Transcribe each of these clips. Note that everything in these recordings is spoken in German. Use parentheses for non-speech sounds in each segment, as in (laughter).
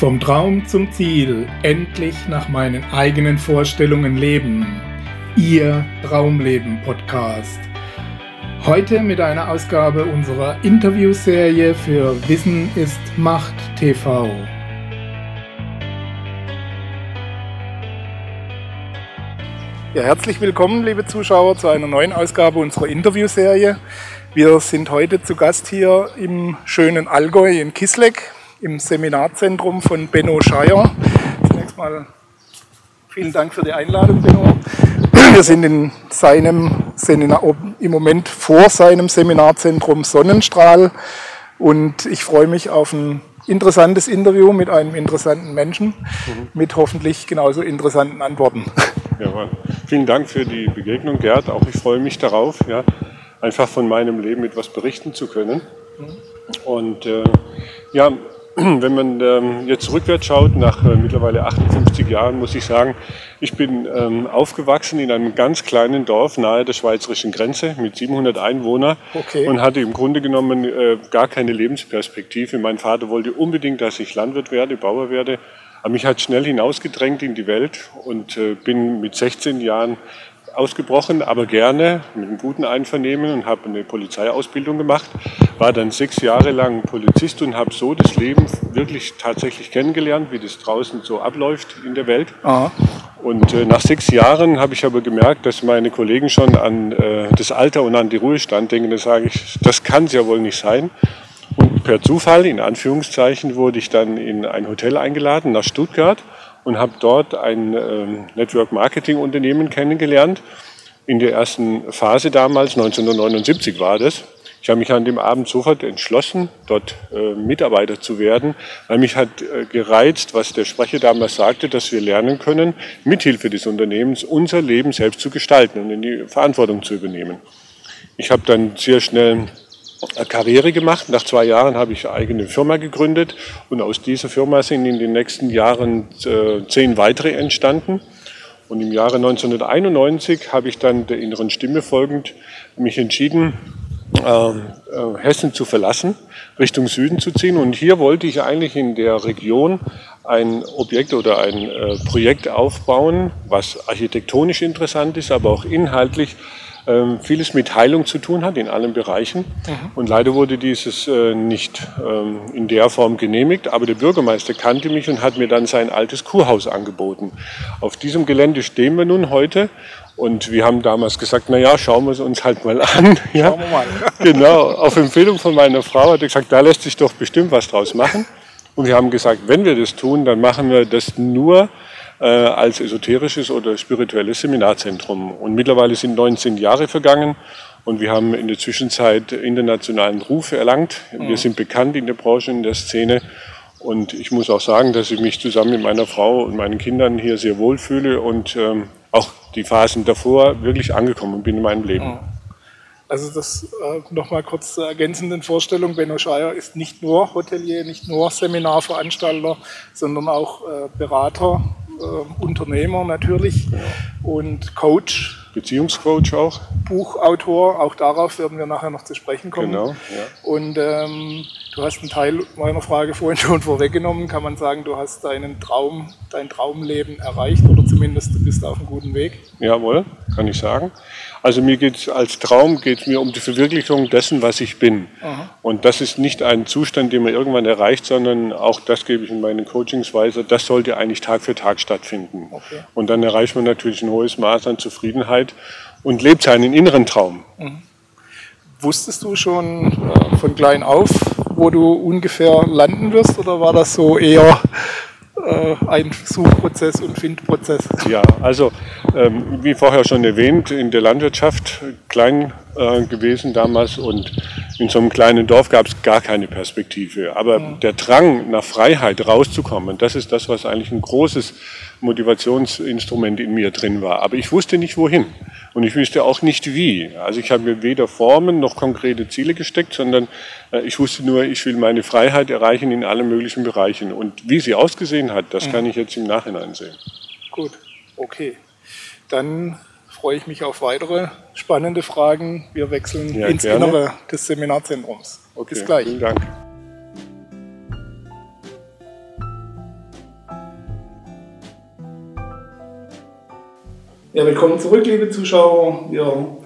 Vom Traum zum Ziel, endlich nach meinen eigenen Vorstellungen leben. Ihr Traumleben Podcast. Heute mit einer Ausgabe unserer Interviewserie für Wissen ist Macht TV. Ja, herzlich willkommen, liebe Zuschauer, zu einer neuen Ausgabe unserer Interviewserie. Wir sind heute zu Gast hier im schönen Allgäu in Kisleck im Seminarzentrum von Benno Scheier. Zunächst mal vielen Dank für die Einladung, Benno. Wir sind in seinem Seminar, im Moment vor seinem Seminarzentrum Sonnenstrahl und ich freue mich auf ein interessantes Interview mit einem interessanten Menschen mhm. mit hoffentlich genauso interessanten Antworten. Ja, vielen Dank für die Begegnung, Gerd. Auch ich freue mich darauf, ja, einfach von meinem Leben etwas berichten zu können. Mhm. Und äh, ja, (clears throat) wenn man ähm, jetzt rückwärts schaut, nach äh, mittlerweile 58 Jahren, muss ich sagen, ich bin ähm, aufgewachsen in einem ganz kleinen Dorf nahe der schweizerischen Grenze mit 700 Einwohnern okay. und hatte im Grunde genommen äh, gar keine Lebensperspektive. Mein Vater wollte unbedingt, dass ich Landwirt werde, Bauer werde. Aber mich hat schnell hinausgedrängt in die Welt und äh, bin mit 16 Jahren ausgebrochen, aber gerne mit einem guten Einvernehmen und habe eine Polizeiausbildung gemacht. War dann sechs Jahre lang Polizist und habe so das Leben wirklich tatsächlich kennengelernt, wie das draußen so abläuft in der Welt. Aha. Und äh, nach sechs Jahren habe ich aber gemerkt, dass meine Kollegen schon an äh, das Alter und an die Ruhestand denken. Da sage ich, das kann es ja wohl nicht sein. Und per Zufall, in Anführungszeichen, wurde ich dann in ein Hotel eingeladen nach Stuttgart und habe dort ein ähm, Network Marketing Unternehmen kennengelernt. In der ersten Phase damals, 1979 war das. Ich habe mich an dem Abend sofort entschlossen, dort äh, Mitarbeiter zu werden, weil mich hat äh, gereizt, was der Sprecher damals sagte, dass wir lernen können, mithilfe des Unternehmens unser Leben selbst zu gestalten und in die Verantwortung zu übernehmen. Ich habe dann sehr schnell Karriere gemacht. Nach zwei Jahren habe ich eine eigene Firma gegründet und aus dieser Firma sind in den nächsten Jahren äh, zehn weitere entstanden. Und im Jahre 1991 habe ich dann der inneren Stimme folgend mich entschieden, ähm, äh, Hessen zu verlassen, Richtung Süden zu ziehen. Und hier wollte ich eigentlich in der Region ein Objekt oder ein äh, Projekt aufbauen, was architektonisch interessant ist, aber auch inhaltlich ähm, vieles mit Heilung zu tun hat in allen Bereichen. Mhm. Und leider wurde dieses äh, nicht ähm, in der Form genehmigt, aber der Bürgermeister kannte mich und hat mir dann sein altes Kurhaus angeboten. Auf diesem Gelände stehen wir nun heute und wir haben damals gesagt, na ja, schauen wir es uns halt mal an. (laughs) Ja? Schauen wir mal. (laughs) genau, auf Empfehlung von meiner Frau hat er gesagt, da lässt sich doch bestimmt was draus machen. Und wir haben gesagt, wenn wir das tun, dann machen wir das nur äh, als esoterisches oder spirituelles Seminarzentrum. Und mittlerweile sind 19 Jahre vergangen und wir haben in der Zwischenzeit internationalen Ruf erlangt. Wir mhm. sind bekannt in der Branche, in der Szene. Und ich muss auch sagen, dass ich mich zusammen mit meiner Frau und meinen Kindern hier sehr wohl fühle und ähm, auch die Phasen davor wirklich angekommen bin in meinem Leben. Mhm. Also das äh, nochmal kurz zur ergänzenden Vorstellung. Benno Scheier ist nicht nur Hotelier, nicht nur Seminarveranstalter, sondern auch äh, Berater, äh, Unternehmer natürlich ja. und Coach. Beziehungscoach auch. Buchautor, auch darauf werden wir nachher noch zu sprechen kommen. Genau, ja. Und ähm, du hast einen Teil meiner Frage vorhin (laughs) schon vorweggenommen. Kann man sagen, du hast deinen Traum, dein Traumleben erreicht oder zumindest du bist auf einem guten Weg? Jawohl, kann ich sagen. Also mir geht es als Traum geht mir um die Verwirklichung dessen, was ich bin. Aha. Und das ist nicht ein Zustand, den man irgendwann erreicht, sondern auch das gebe ich in meinen Coachings weiter. Das sollte eigentlich Tag für Tag stattfinden. Okay. Und dann erreicht man natürlich ein hohes Maß an Zufriedenheit und lebt seinen inneren Traum. Mhm. Wusstest du schon äh, von klein auf, wo du ungefähr landen wirst, oder war das so eher ein Suchprozess und Findprozess. Ja, also ähm, wie vorher schon erwähnt, in der Landwirtschaft klein äh, gewesen damals und in so einem kleinen Dorf gab es gar keine Perspektive. Aber ja. der Drang nach Freiheit rauszukommen, das ist das, was eigentlich ein großes Motivationsinstrument in mir drin war. Aber ich wusste nicht wohin. Und ich wusste auch nicht wie. Also ich habe mir weder Formen noch konkrete Ziele gesteckt, sondern äh, ich wusste nur, ich will meine Freiheit erreichen in allen möglichen Bereichen. Und wie sie ausgesehen hat, das mhm. kann ich jetzt im Nachhinein sehen. Gut, okay. Dann freue ich mich auf weitere spannende Fragen. Wir wechseln ja, ins gerne. Innere des Seminarzentrums. Okay, Bis gleich. Vielen Dank. Ja, willkommen zurück, liebe Zuschauer. Wir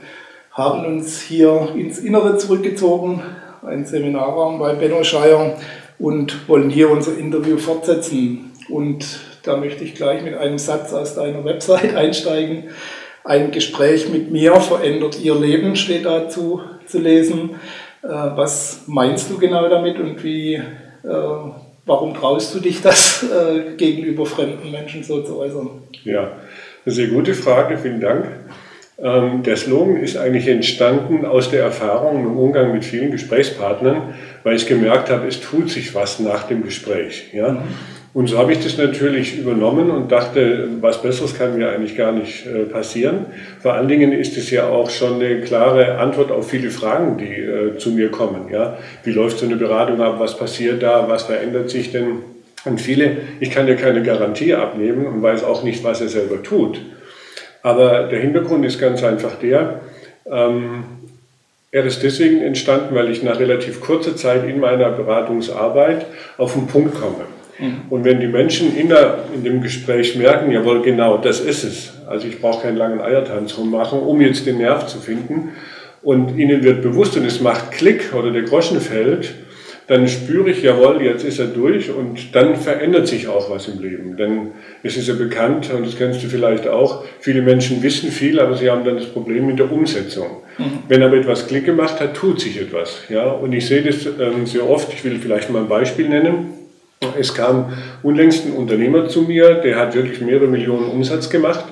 haben uns hier ins Innere zurückgezogen, einen Seminarraum bei Benno Scheier und wollen hier unser Interview fortsetzen. Und da möchte ich gleich mit einem Satz aus deiner Website (laughs) einsteigen. Ein Gespräch mit mir verändert Ihr Leben, steht dazu zu lesen. Äh, was meinst du genau damit und wie, äh, warum traust du dich das (laughs) äh, gegenüber fremden Menschen so zu äußern? Ja, eine sehr gute Frage, vielen Dank. Ähm, der Slogan ist eigentlich entstanden aus der Erfahrung im Umgang mit vielen Gesprächspartnern, weil ich gemerkt habe, es tut sich was nach dem Gespräch. Ja? Mhm. Und so habe ich das natürlich übernommen und dachte, was Besseres kann mir eigentlich gar nicht äh, passieren. Vor allen Dingen ist es ja auch schon eine klare Antwort auf viele Fragen, die äh, zu mir kommen. Ja? Wie läuft so eine Beratung ab? Was passiert da? Was verändert sich denn? Und viele, ich kann ja keine Garantie abnehmen und weiß auch nicht, was er selber tut. Aber der Hintergrund ist ganz einfach der, ähm, er ist deswegen entstanden, weil ich nach relativ kurzer Zeit in meiner Beratungsarbeit auf den Punkt komme. Mhm. Und wenn die Menschen in, der, in, dem Gespräch merken, jawohl, genau, das ist es. Also ich brauche keinen langen Eiertanz rummachen, um jetzt den Nerv zu finden. Und ihnen wird bewusst und es macht Klick oder der Groschen fällt, dann spüre ich, jawohl, jetzt ist er durch und dann verändert sich auch was im Leben. Denn es ist ja bekannt, und das kennst du vielleicht auch, viele Menschen wissen viel, aber sie haben dann das Problem mit der Umsetzung. Mhm. Wenn aber etwas Klick gemacht hat, tut sich etwas. Ja? Und ich sehe das ähm, sehr oft, ich will vielleicht mal ein Beispiel nennen. Es kam unlängst ein Unternehmer zu mir, der hat wirklich mehrere Millionen Umsatz gemacht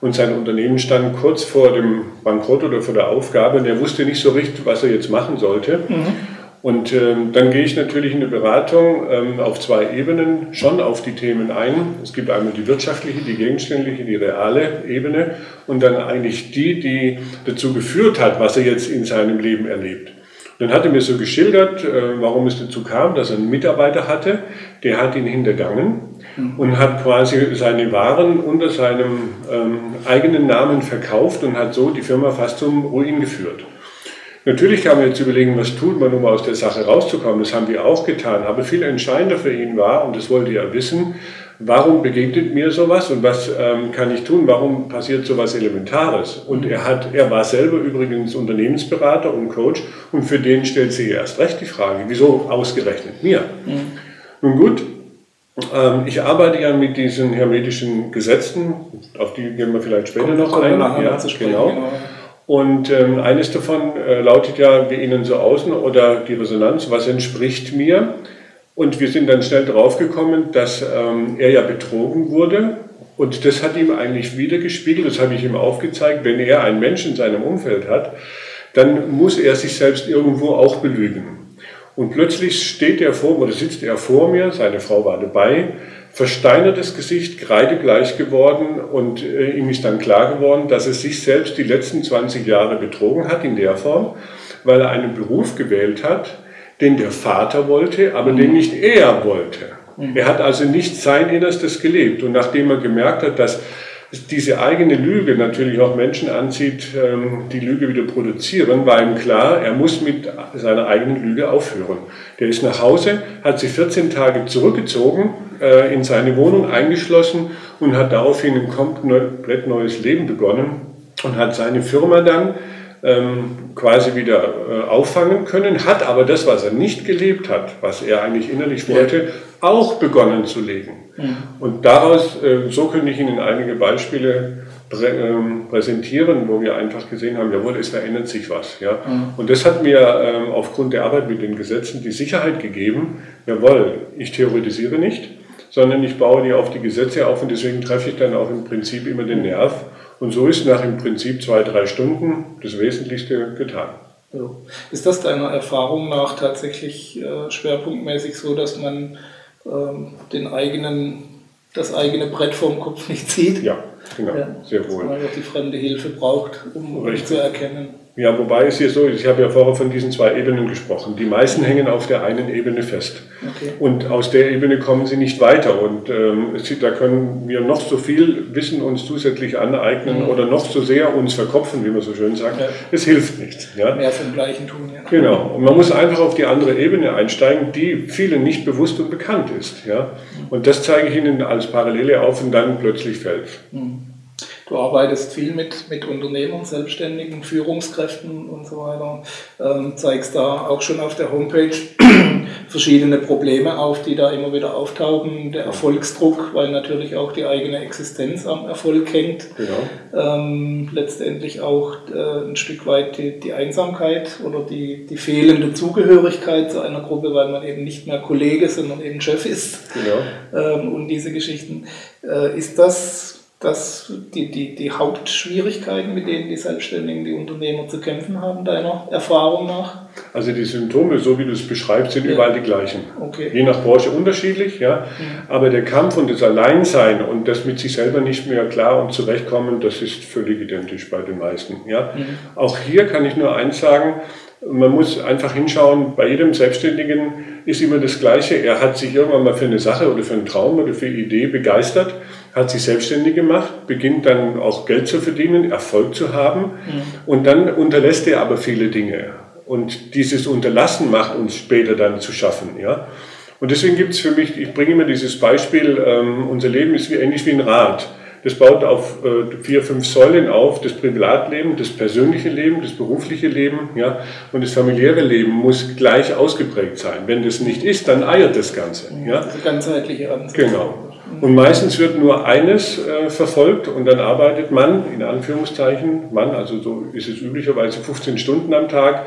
und sein Unternehmen stand kurz vor dem Bankrott oder vor der Aufgabe und er wusste nicht so richtig, was er jetzt machen sollte. Mhm. Und ähm, dann gehe ich natürlich in der Beratung ähm, auf zwei Ebenen schon auf die Themen ein. Es gibt einmal die wirtschaftliche, die gegenständliche, die reale Ebene und dann eigentlich die, die dazu geführt hat, was er jetzt in seinem Leben erlebt. Dann hat er mir so geschildert, äh, warum es dazu kam, dass er einen Mitarbeiter hatte, der hat ihn hintergangen mhm. und hat quasi seine Waren unter seinem ähm, eigenen Namen verkauft und hat so die Firma fast zum Ruin geführt. Natürlich kann man jetzt überlegen, was tut man, um aus der Sache rauszukommen. Das haben wir auch getan. Aber viel entscheidender für ihn war, und das wollte er wissen, warum begegnet mir sowas und was ähm, kann ich tun? Warum passiert sowas Elementares? Und er hat, er war selber übrigens Unternehmensberater und Coach und für den stellt sich erst recht die Frage, wieso ausgerechnet mir? Mhm. Nun gut, ähm, ich arbeite ja mit diesen hermetischen Gesetzen, auf die gehen wir vielleicht später Kommt, noch ein. Ja, genau. genau. Und ähm, eines davon äh, lautet ja, wie innen so außen oder die Resonanz, was entspricht mir. Und wir sind dann schnell draufgekommen, dass ähm, er ja betrogen wurde. Und das hat ihm eigentlich wiedergespiegelt, das habe ich ihm aufgezeigt, wenn er einen Menschen in seinem Umfeld hat, dann muss er sich selbst irgendwo auch belügen. Und plötzlich steht er vor, oder sitzt er vor mir, seine Frau war dabei, versteinertes Gesicht, kreidegleich geworden und äh, ihm ist dann klar geworden, dass er sich selbst die letzten 20 Jahre betrogen hat in der Form, weil er einen Beruf gewählt hat, den der Vater wollte, aber mhm. den nicht er wollte. Mhm. Er hat also nicht sein Innerstes gelebt und nachdem er gemerkt hat, dass diese eigene Lüge natürlich auch Menschen anzieht, ähm, die Lüge wieder produzieren, war ihm klar, er muss mit seiner eigenen Lüge aufhören. Der ist nach Hause, hat sich 14 Tage zurückgezogen, äh, in seine Wohnung eingeschlossen und hat daraufhin ein komplett neues Leben begonnen und hat seine Firma dann ähm, quasi wieder äh, auffangen können, hat aber das, was er nicht gelebt hat, was er eigentlich innerlich wollte, auch begonnen zu leben. Mhm. Und daraus, äh, so könnte ich Ihnen einige Beispiele prä, ähm, präsentieren, wo wir einfach gesehen haben, jawohl, es verändert sich was. Ja? Mhm. Und das hat mir ähm, aufgrund der Arbeit mit den Gesetzen die Sicherheit gegeben, jawohl, ich theoretisiere nicht, sondern ich baue die auf die Gesetze auf und deswegen treffe ich dann auch im Prinzip immer den Nerv und so ist nach im Prinzip zwei, drei Stunden das Wesentlichste getan. Ist das deiner Erfahrung nach tatsächlich äh, schwerpunktmäßig so, dass man ähm, den eigenen, das eigene Brett vorm Kopf nicht sieht? Ja, genau, ja, sehr wohl. Dass man die fremde Hilfe braucht, um Richtig. zu erkennen. Ja, wobei es hier so ist, ich habe ja vorher von diesen zwei Ebenen gesprochen. Die meisten hängen auf der einen Ebene fest. Okay. Und aus der Ebene kommen sie nicht weiter. Und ähm, da können wir noch so viel Wissen uns zusätzlich aneignen mhm. oder noch so sehr uns verkopfen, wie man so schön sagt. Ja. Es hilft nichts. Ja? Mehr vom Gleichen tun, ja. Genau. Und man muss einfach auf die andere Ebene einsteigen, die vielen nicht bewusst und bekannt ist. Ja? Und das zeige ich Ihnen als Parallele auf und dann plötzlich fällt. Mhm. Du arbeitest viel mit, mit Unternehmern, Selbstständigen, Führungskräften und so weiter. Ähm, zeigst da auch schon auf der Homepage (clears throat) verschiedene Probleme auf, die da immer wieder auftauchen. Der Erfolgsdruck, weil natürlich auch die eigene Existenz am Erfolg hängt. Genau. Ähm, letztendlich auch äh, ein Stück weit die, die Einsamkeit oder die, die fehlende Zugehörigkeit zu einer Gruppe, weil man eben nicht mehr Kollege, sondern eben Chef ist. Genau. Ähm, und diese Geschichten. Äh, ist das das die, die, die Hauptschwierigkeiten, mit denen die Selbstständigen, die Unternehmer zu kämpfen haben, deiner Erfahrung nach? Also die Symptome, so wie du es beschreibst, sind ja. überall die gleichen. Okay. Je nach Branche unterschiedlich, ja. Mhm. Aber der Kampf und das Alleinsein und das mit sich selber nicht mehr klar und zurechtkommen, das ist völlig identisch bei den meisten. Ja. Mhm. Auch hier kann ich nur eins sagen, man muss einfach hinschauen, bei jedem Selbstständigen ist immer das Gleiche. Er hat sich irgendwann mal für eine Sache oder für einen Traum oder für eine Idee begeistert, hat sich selbstständig gemacht, beginnt dann auch Geld zu verdienen, Erfolg zu haben mhm. und dann unterlässt er aber viele Dinge. Und dieses Unterlassen macht uns später dann zu schaffen. Ja? Und deswegen gibt es für mich, ich bringe immer dieses Beispiel, ähm, unser Leben ist wie, ähnlich wie ein Rad. Das baut auf äh, vier, fünf Säulen auf. Das Privatleben, das persönliche Leben, das berufliche Leben ja, und das familiäre Leben muss gleich ausgeprägt sein. Wenn das nicht ist, dann eiert das Ganze. Ja. Also ganzheitliche Ansatz. Genau. Und meistens wird nur eines äh, verfolgt und dann arbeitet man, in Anführungszeichen, Mann, also so ist es üblicherweise 15 Stunden am Tag,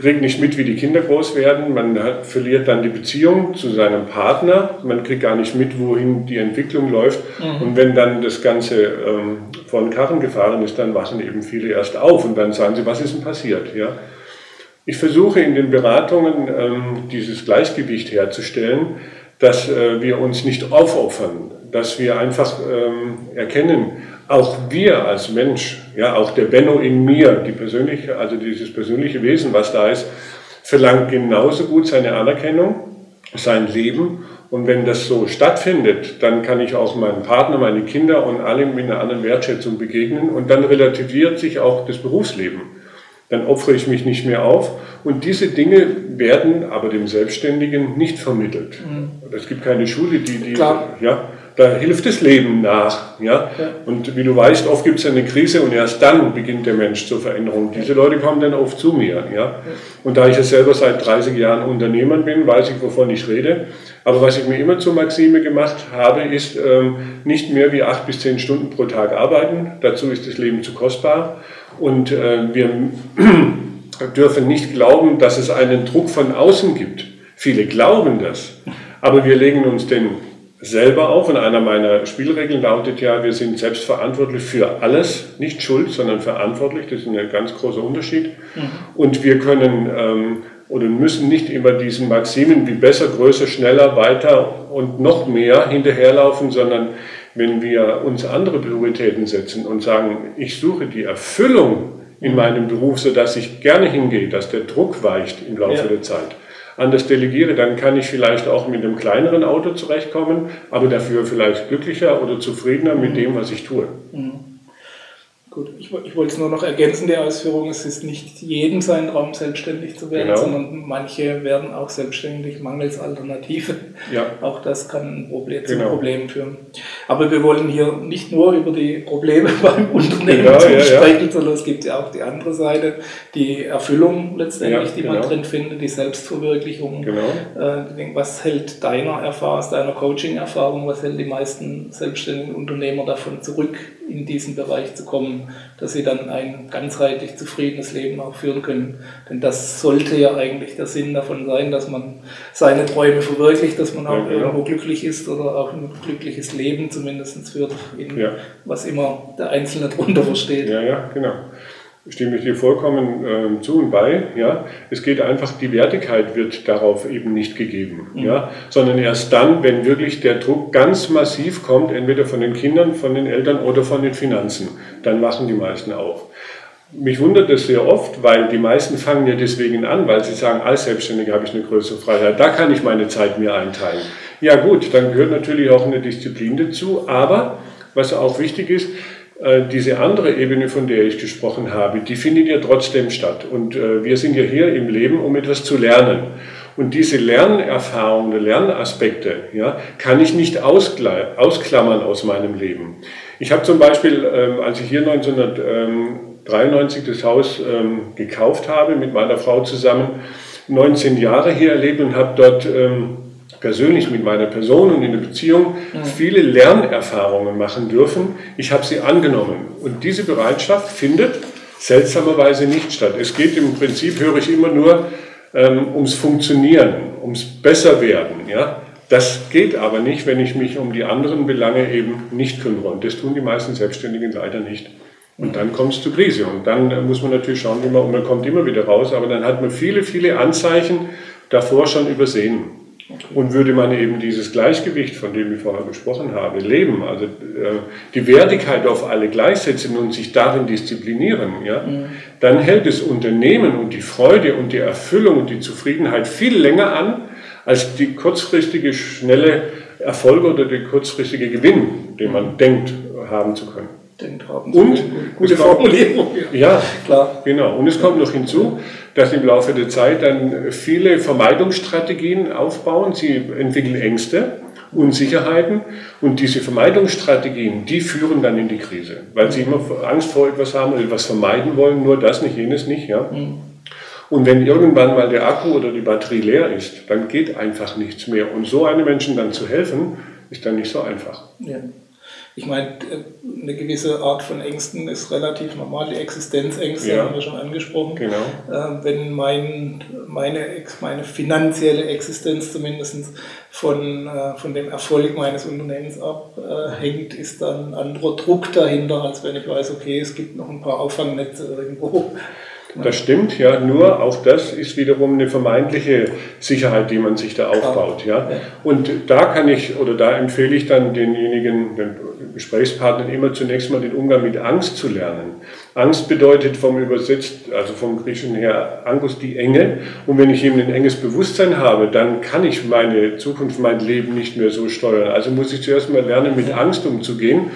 kriegt nicht mit, wie die Kinder groß werden, man hat, verliert dann die Beziehung zu seinem Partner, man kriegt gar nicht mit, wohin die Entwicklung läuft. Mhm. Und wenn dann das Ganze ähm, von Karren gefahren ist, dann wachen eben viele erst auf und dann sagen sie, was ist denn passiert? Ja? Ich versuche in den Beratungen ähm, dieses Gleichgewicht herzustellen, dass äh, wir uns nicht aufopfern, dass wir einfach ähm, erkennen, auch wir als Mensch, ja, auch der Benno in mir, die persönliche, also dieses persönliche Wesen, was da ist, verlangt genauso gut seine Anerkennung, sein Leben. Und wenn das so stattfindet, dann kann ich auch meinem Partner, meine Kinder und allem mit einer anderen Wertschätzung begegnen. Und dann relativiert sich auch das Berufsleben. Dann opfere ich mich nicht mehr auf. Und diese Dinge werden aber dem Selbstständigen nicht vermittelt. Mhm. Es gibt keine Schule, die, die Klar. ja, da hilft das Leben nach. Ja? ja. Und wie du weißt, oft gibt es eine Krise und erst dann beginnt der Mensch zur Veränderung. Diese Leute kommen dann oft zu mir. Ja? Und da ich ja selber seit 30 Jahren Unternehmer bin, weiß ich, wovon ich rede. Aber was ich mir immer zur Maxime gemacht habe, ist ähm, nicht mehr wie acht bis zehn Stunden pro Tag arbeiten. Dazu ist das Leben zu kostbar. Und äh, wir (clears throat) dürfen nicht glauben, dass es einen Druck von außen gibt. Viele glauben das. Aber wir legen uns den selber auf. Und einer meiner Spielregeln lautet ja, wir sind selbstverantwortlich für alles, nicht schuld, sondern verantwortlich. Das ist ein ganz großer Unterschied. Mhm. Und wir können ähm, oder müssen nicht immer diesen Maximen wie besser, größer, schneller, weiter und noch mehr hinterherlaufen, sondern wenn wir uns andere Prioritäten setzen und sagen, ich suche die Erfüllung in meinem Beruf, sodass ich gerne hingehe, dass der Druck weicht im Laufe ja. der Zeit, anders delegiere, dann kann ich vielleicht auch mit einem kleineren Auto zurechtkommen, aber dafür vielleicht glücklicher oder zufriedener mit dem, was ich tue. Mhm. Gut, ich, ich, wollte es nur noch ergänzen, die Ausführung, es ist nicht jedem sein Traum, selbstständig zu werden, genau. sondern manche werden auch selbstständig mangels Alternative. Ja. Auch das kann ein Problem, genau. zu Problemen führen. Aber wir wollen hier nicht nur über die Probleme (laughs) beim Unternehmen genau, ja, sprechen, ja. sondern es gibt ja auch die andere Seite, die Erfüllung letztendlich, die man genau. drin findet, die Selbstverwirklichung. Genau. Äh, was hält deiner Erfahrung, deiner Coaching-Erfahrung, was hält die meisten selbstständigen Unternehmer davon zurück, in diesen Bereich zu kommen, dass sie dann ein ganzheitlich zufriedenes Leben auch führen können. Denn das sollte ja eigentlich der Sinn davon sein, dass man seine Träume verwirklicht, dass man auch ja, irgendwo glücklich ist oder auch ein glückliches Leben zumindest führt, in ja. was immer der Einzelne darunter versteht. Ja, ja, genau stimme ich dir vollkommen äh, zu und bei. Ja, es geht einfach, die Wertigkeit wird darauf eben nicht gegeben, mhm. ja, sondern erst dann, wenn wirklich der Druck ganz massiv kommt, entweder von den Kindern, von den Eltern oder von den Finanzen, dann machen die meisten auf. Mich wundert das sehr oft, weil die meisten fangen ja deswegen an, weil sie sagen, als Selbstständiger habe ich eine größere Freiheit, da kann ich meine Zeit mir einteilen. Ja gut, dann gehört natürlich auch eine Disziplin dazu, aber was auch wichtig ist, diese andere Ebene, von der ich gesprochen habe, die findet ja trotzdem statt. Und äh, wir sind ja hier im Leben, um etwas zu lernen. Und diese Lernerfahrungen, Lernaspekte, ja, kann ich nicht ausklammern aus meinem Leben. Ich habe zum Beispiel, ähm, als ich hier 1993 das Haus ähm, gekauft habe, mit meiner Frau zusammen, 19 Jahre hier erlebt und habe dort ähm, persönlich mit meiner Person und in der Beziehung mhm. viele Lernerfahrungen machen dürfen. Ich habe sie angenommen. Und diese Bereitschaft findet seltsamerweise nicht statt. Es geht im Prinzip, höre ich immer nur, ähm, ums Funktionieren, ums Besserwerden. Ja? Das geht aber nicht, wenn ich mich um die anderen Belange eben nicht kümmere. Und das tun die meisten Selbstständigen leider nicht. Und dann kommt es zur Krise. Und dann muss man natürlich schauen, wie man, und man kommt immer wieder raus, aber dann hat man viele, viele Anzeichen davor schon übersehen. Und würde man eben dieses Gleichgewicht, von dem ich vorher gesprochen habe, leben, also äh, die Wertigkeit auf alle gleichsetzen und sich darin disziplinieren, ja, mhm. dann hält das Unternehmen und die Freude und die Erfüllung und die Zufriedenheit viel länger an, als die kurzfristige, schnelle Erfolg oder der kurzfristige Gewinn, den man denkt haben zu können denkt haben. Und gute Formulierung. Ja. klar. Genau. Und es kommt noch hinzu, dass im Laufe der Zeit dann viele Vermeidungsstrategien aufbauen. Sie entwickeln Ängste, Unsicherheiten und diese Vermeidungsstrategien, die führen dann in die Krise, weil sie immer Angst vor etwas haben oder etwas vermeiden wollen, nur das nicht, jenes nicht. Ja. Mhm. Und wenn irgendwann mal der Akku oder die Batterie leer ist, dann geht einfach nichts mehr. Und so einem Menschen dann zu helfen, ist dann nicht so einfach. Ja. Ich meine, eine gewisse Art von Ängsten ist relativ normal. Die Existenzängste ja. haben wir schon angesprochen. Genau. Äh, wenn mein, meine, meine finanzielle Existenz zumindest von, äh, von dem Erfolg meines Unternehmens abhängt, ist dann ein anderer Druck dahinter, als wenn ich weiß, okay, es gibt noch ein paar Auffangnetze irgendwo. Das stimmt, ja, nur auch das ist wiederum eine vermeintliche Sicherheit, die man sich da aufbaut. Ja. Und da kann ich oder da empfehle ich dann denjenigen, den Gesprächspartnern immer zunächst mal den Umgang mit Angst zu lernen. Angst bedeutet vom übersetzt, also vom Griechischen her Angus die Enge. Und wenn ich eben ein enges Bewusstsein habe, dann kann ich meine Zukunft, mein Leben nicht mehr so steuern. Also muss ich zuerst mal lernen, mit Angst umzugehen.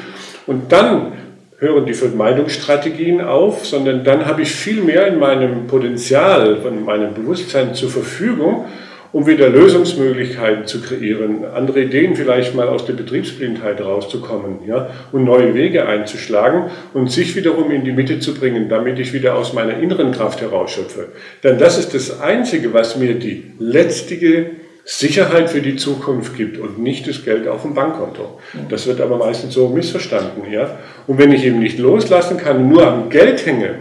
Und dann hören die Vermeidungsstrategien auf, sondern dann habe ich viel mehr in meinem Potenzial, in meinem Bewusstsein zur Verfügung, um wieder Lösungsmöglichkeiten zu kreieren, andere Ideen vielleicht mal aus der Betriebsblindheit rauszukommen ja, und neue Wege einzuschlagen und sich wiederum in die Mitte zu bringen, damit ich wieder aus meiner inneren Kraft herausschöpfe. Denn das ist das Einzige, was mir die letztige Sicherheit für die Zukunft gibt und nicht das Geld auf dem Bankkonto. Das wird aber meistens so missverstanden. Ja? Und wenn ich eben nicht loslassen kann, nur am Geld hänge,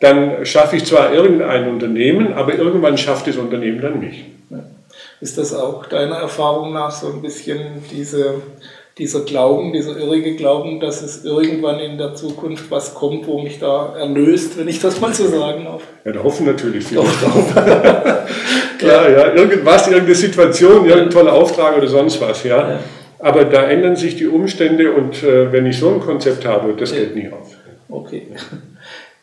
dann schaffe ich zwar irgendein Unternehmen, aber irgendwann schafft das Unternehmen dann mich. Ist das auch deiner Erfahrung nach so ein bisschen diese dieser Glauben, dieser irrige Glauben, dass es irgendwann in der Zukunft was kommt, wo mich da erlöst, wenn ich das mal so sagen darf. Ja, da hoffen natürlich viele. Doch. (laughs) Klar, ja, irgendwas, irgendeine Situation, irgendein toller Auftrag oder sonst was, ja. ja. Aber da ändern sich die Umstände und äh, wenn ich so ein Konzept habe, das ja. geht nie auf. Okay.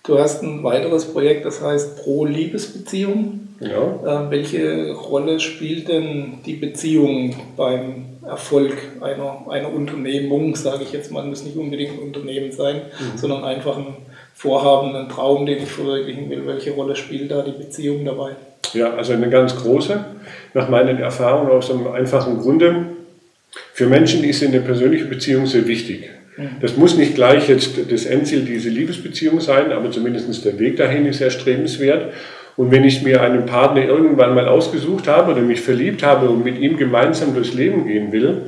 Du hast ein weiteres Projekt, das heißt Pro Liebesbeziehung. Ja. Äh, welche Rolle spielt denn die Beziehung beim Erfolg einer, einer Unternehmung, sage ich jetzt mal, muss nicht unbedingt ein Unternehmen sein, mhm. sondern einfach ein Vorhaben, ein Traum, den ich verwirklichen will. Welche Rolle spielt da die Beziehung dabei? Ja, also eine ganz große. Nach meinen Erfahrungen aus einem einfachen Grunde. Für Menschen ist eine persönliche Beziehung sehr wichtig. Mhm. Das muss nicht gleich jetzt das Endziel diese Liebesbeziehung sein, aber zumindest der Weg dahin ist erstrebenswert. Und wenn ich mir einen Partner irgendwann mal ausgesucht habe oder mich verliebt habe und mit ihm gemeinsam durchs Leben gehen will,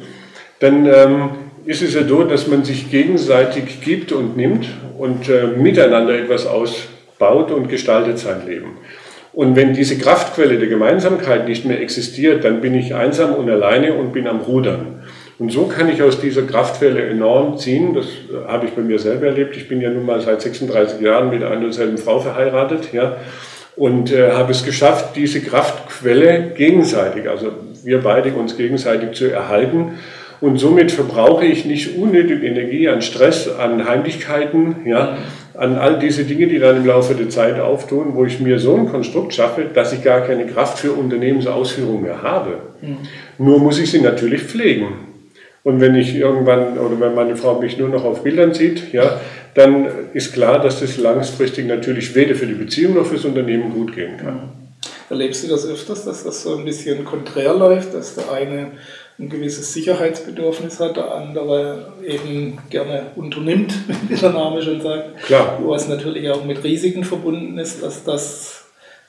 dann ähm, ist es ja so, dass man sich gegenseitig gibt und nimmt und äh, miteinander etwas ausbaut und gestaltet sein Leben. Und wenn diese Kraftquelle der Gemeinsamkeit nicht mehr existiert, dann bin ich einsam und alleine und bin am Rudern. Und so kann ich aus dieser Kraftquelle enorm ziehen. Das äh, habe ich bei mir selber erlebt. Ich bin ja nun mal seit 36 Jahren mit einer und derselben Frau verheiratet. Ja und äh, habe es geschafft, diese Kraftquelle gegenseitig, also wir beide uns gegenseitig zu erhalten. Und somit verbrauche ich nicht unnötig Energie an Stress, an Heimlichkeiten, ja, an all diese Dinge, die dann im Laufe der Zeit auftun, wo ich mir so ein Konstrukt schaffe, dass ich gar keine Kraft für Unternehmensausführung mehr habe. Mhm. Nur muss ich sie natürlich pflegen. Und wenn ich irgendwann oder wenn meine Frau mich nur noch auf Bildern sieht, ja, dann ist klar, dass das langfristig natürlich weder für die Beziehung noch fürs Unternehmen gut gehen kann. Erlebst du das öfters, dass das so ein bisschen konträr läuft, dass der eine ein gewisses Sicherheitsbedürfnis hat, der andere eben gerne unternimmt, (laughs) wie der Name schon sagt. Klar. Was natürlich auch mit Risiken verbunden ist, dass das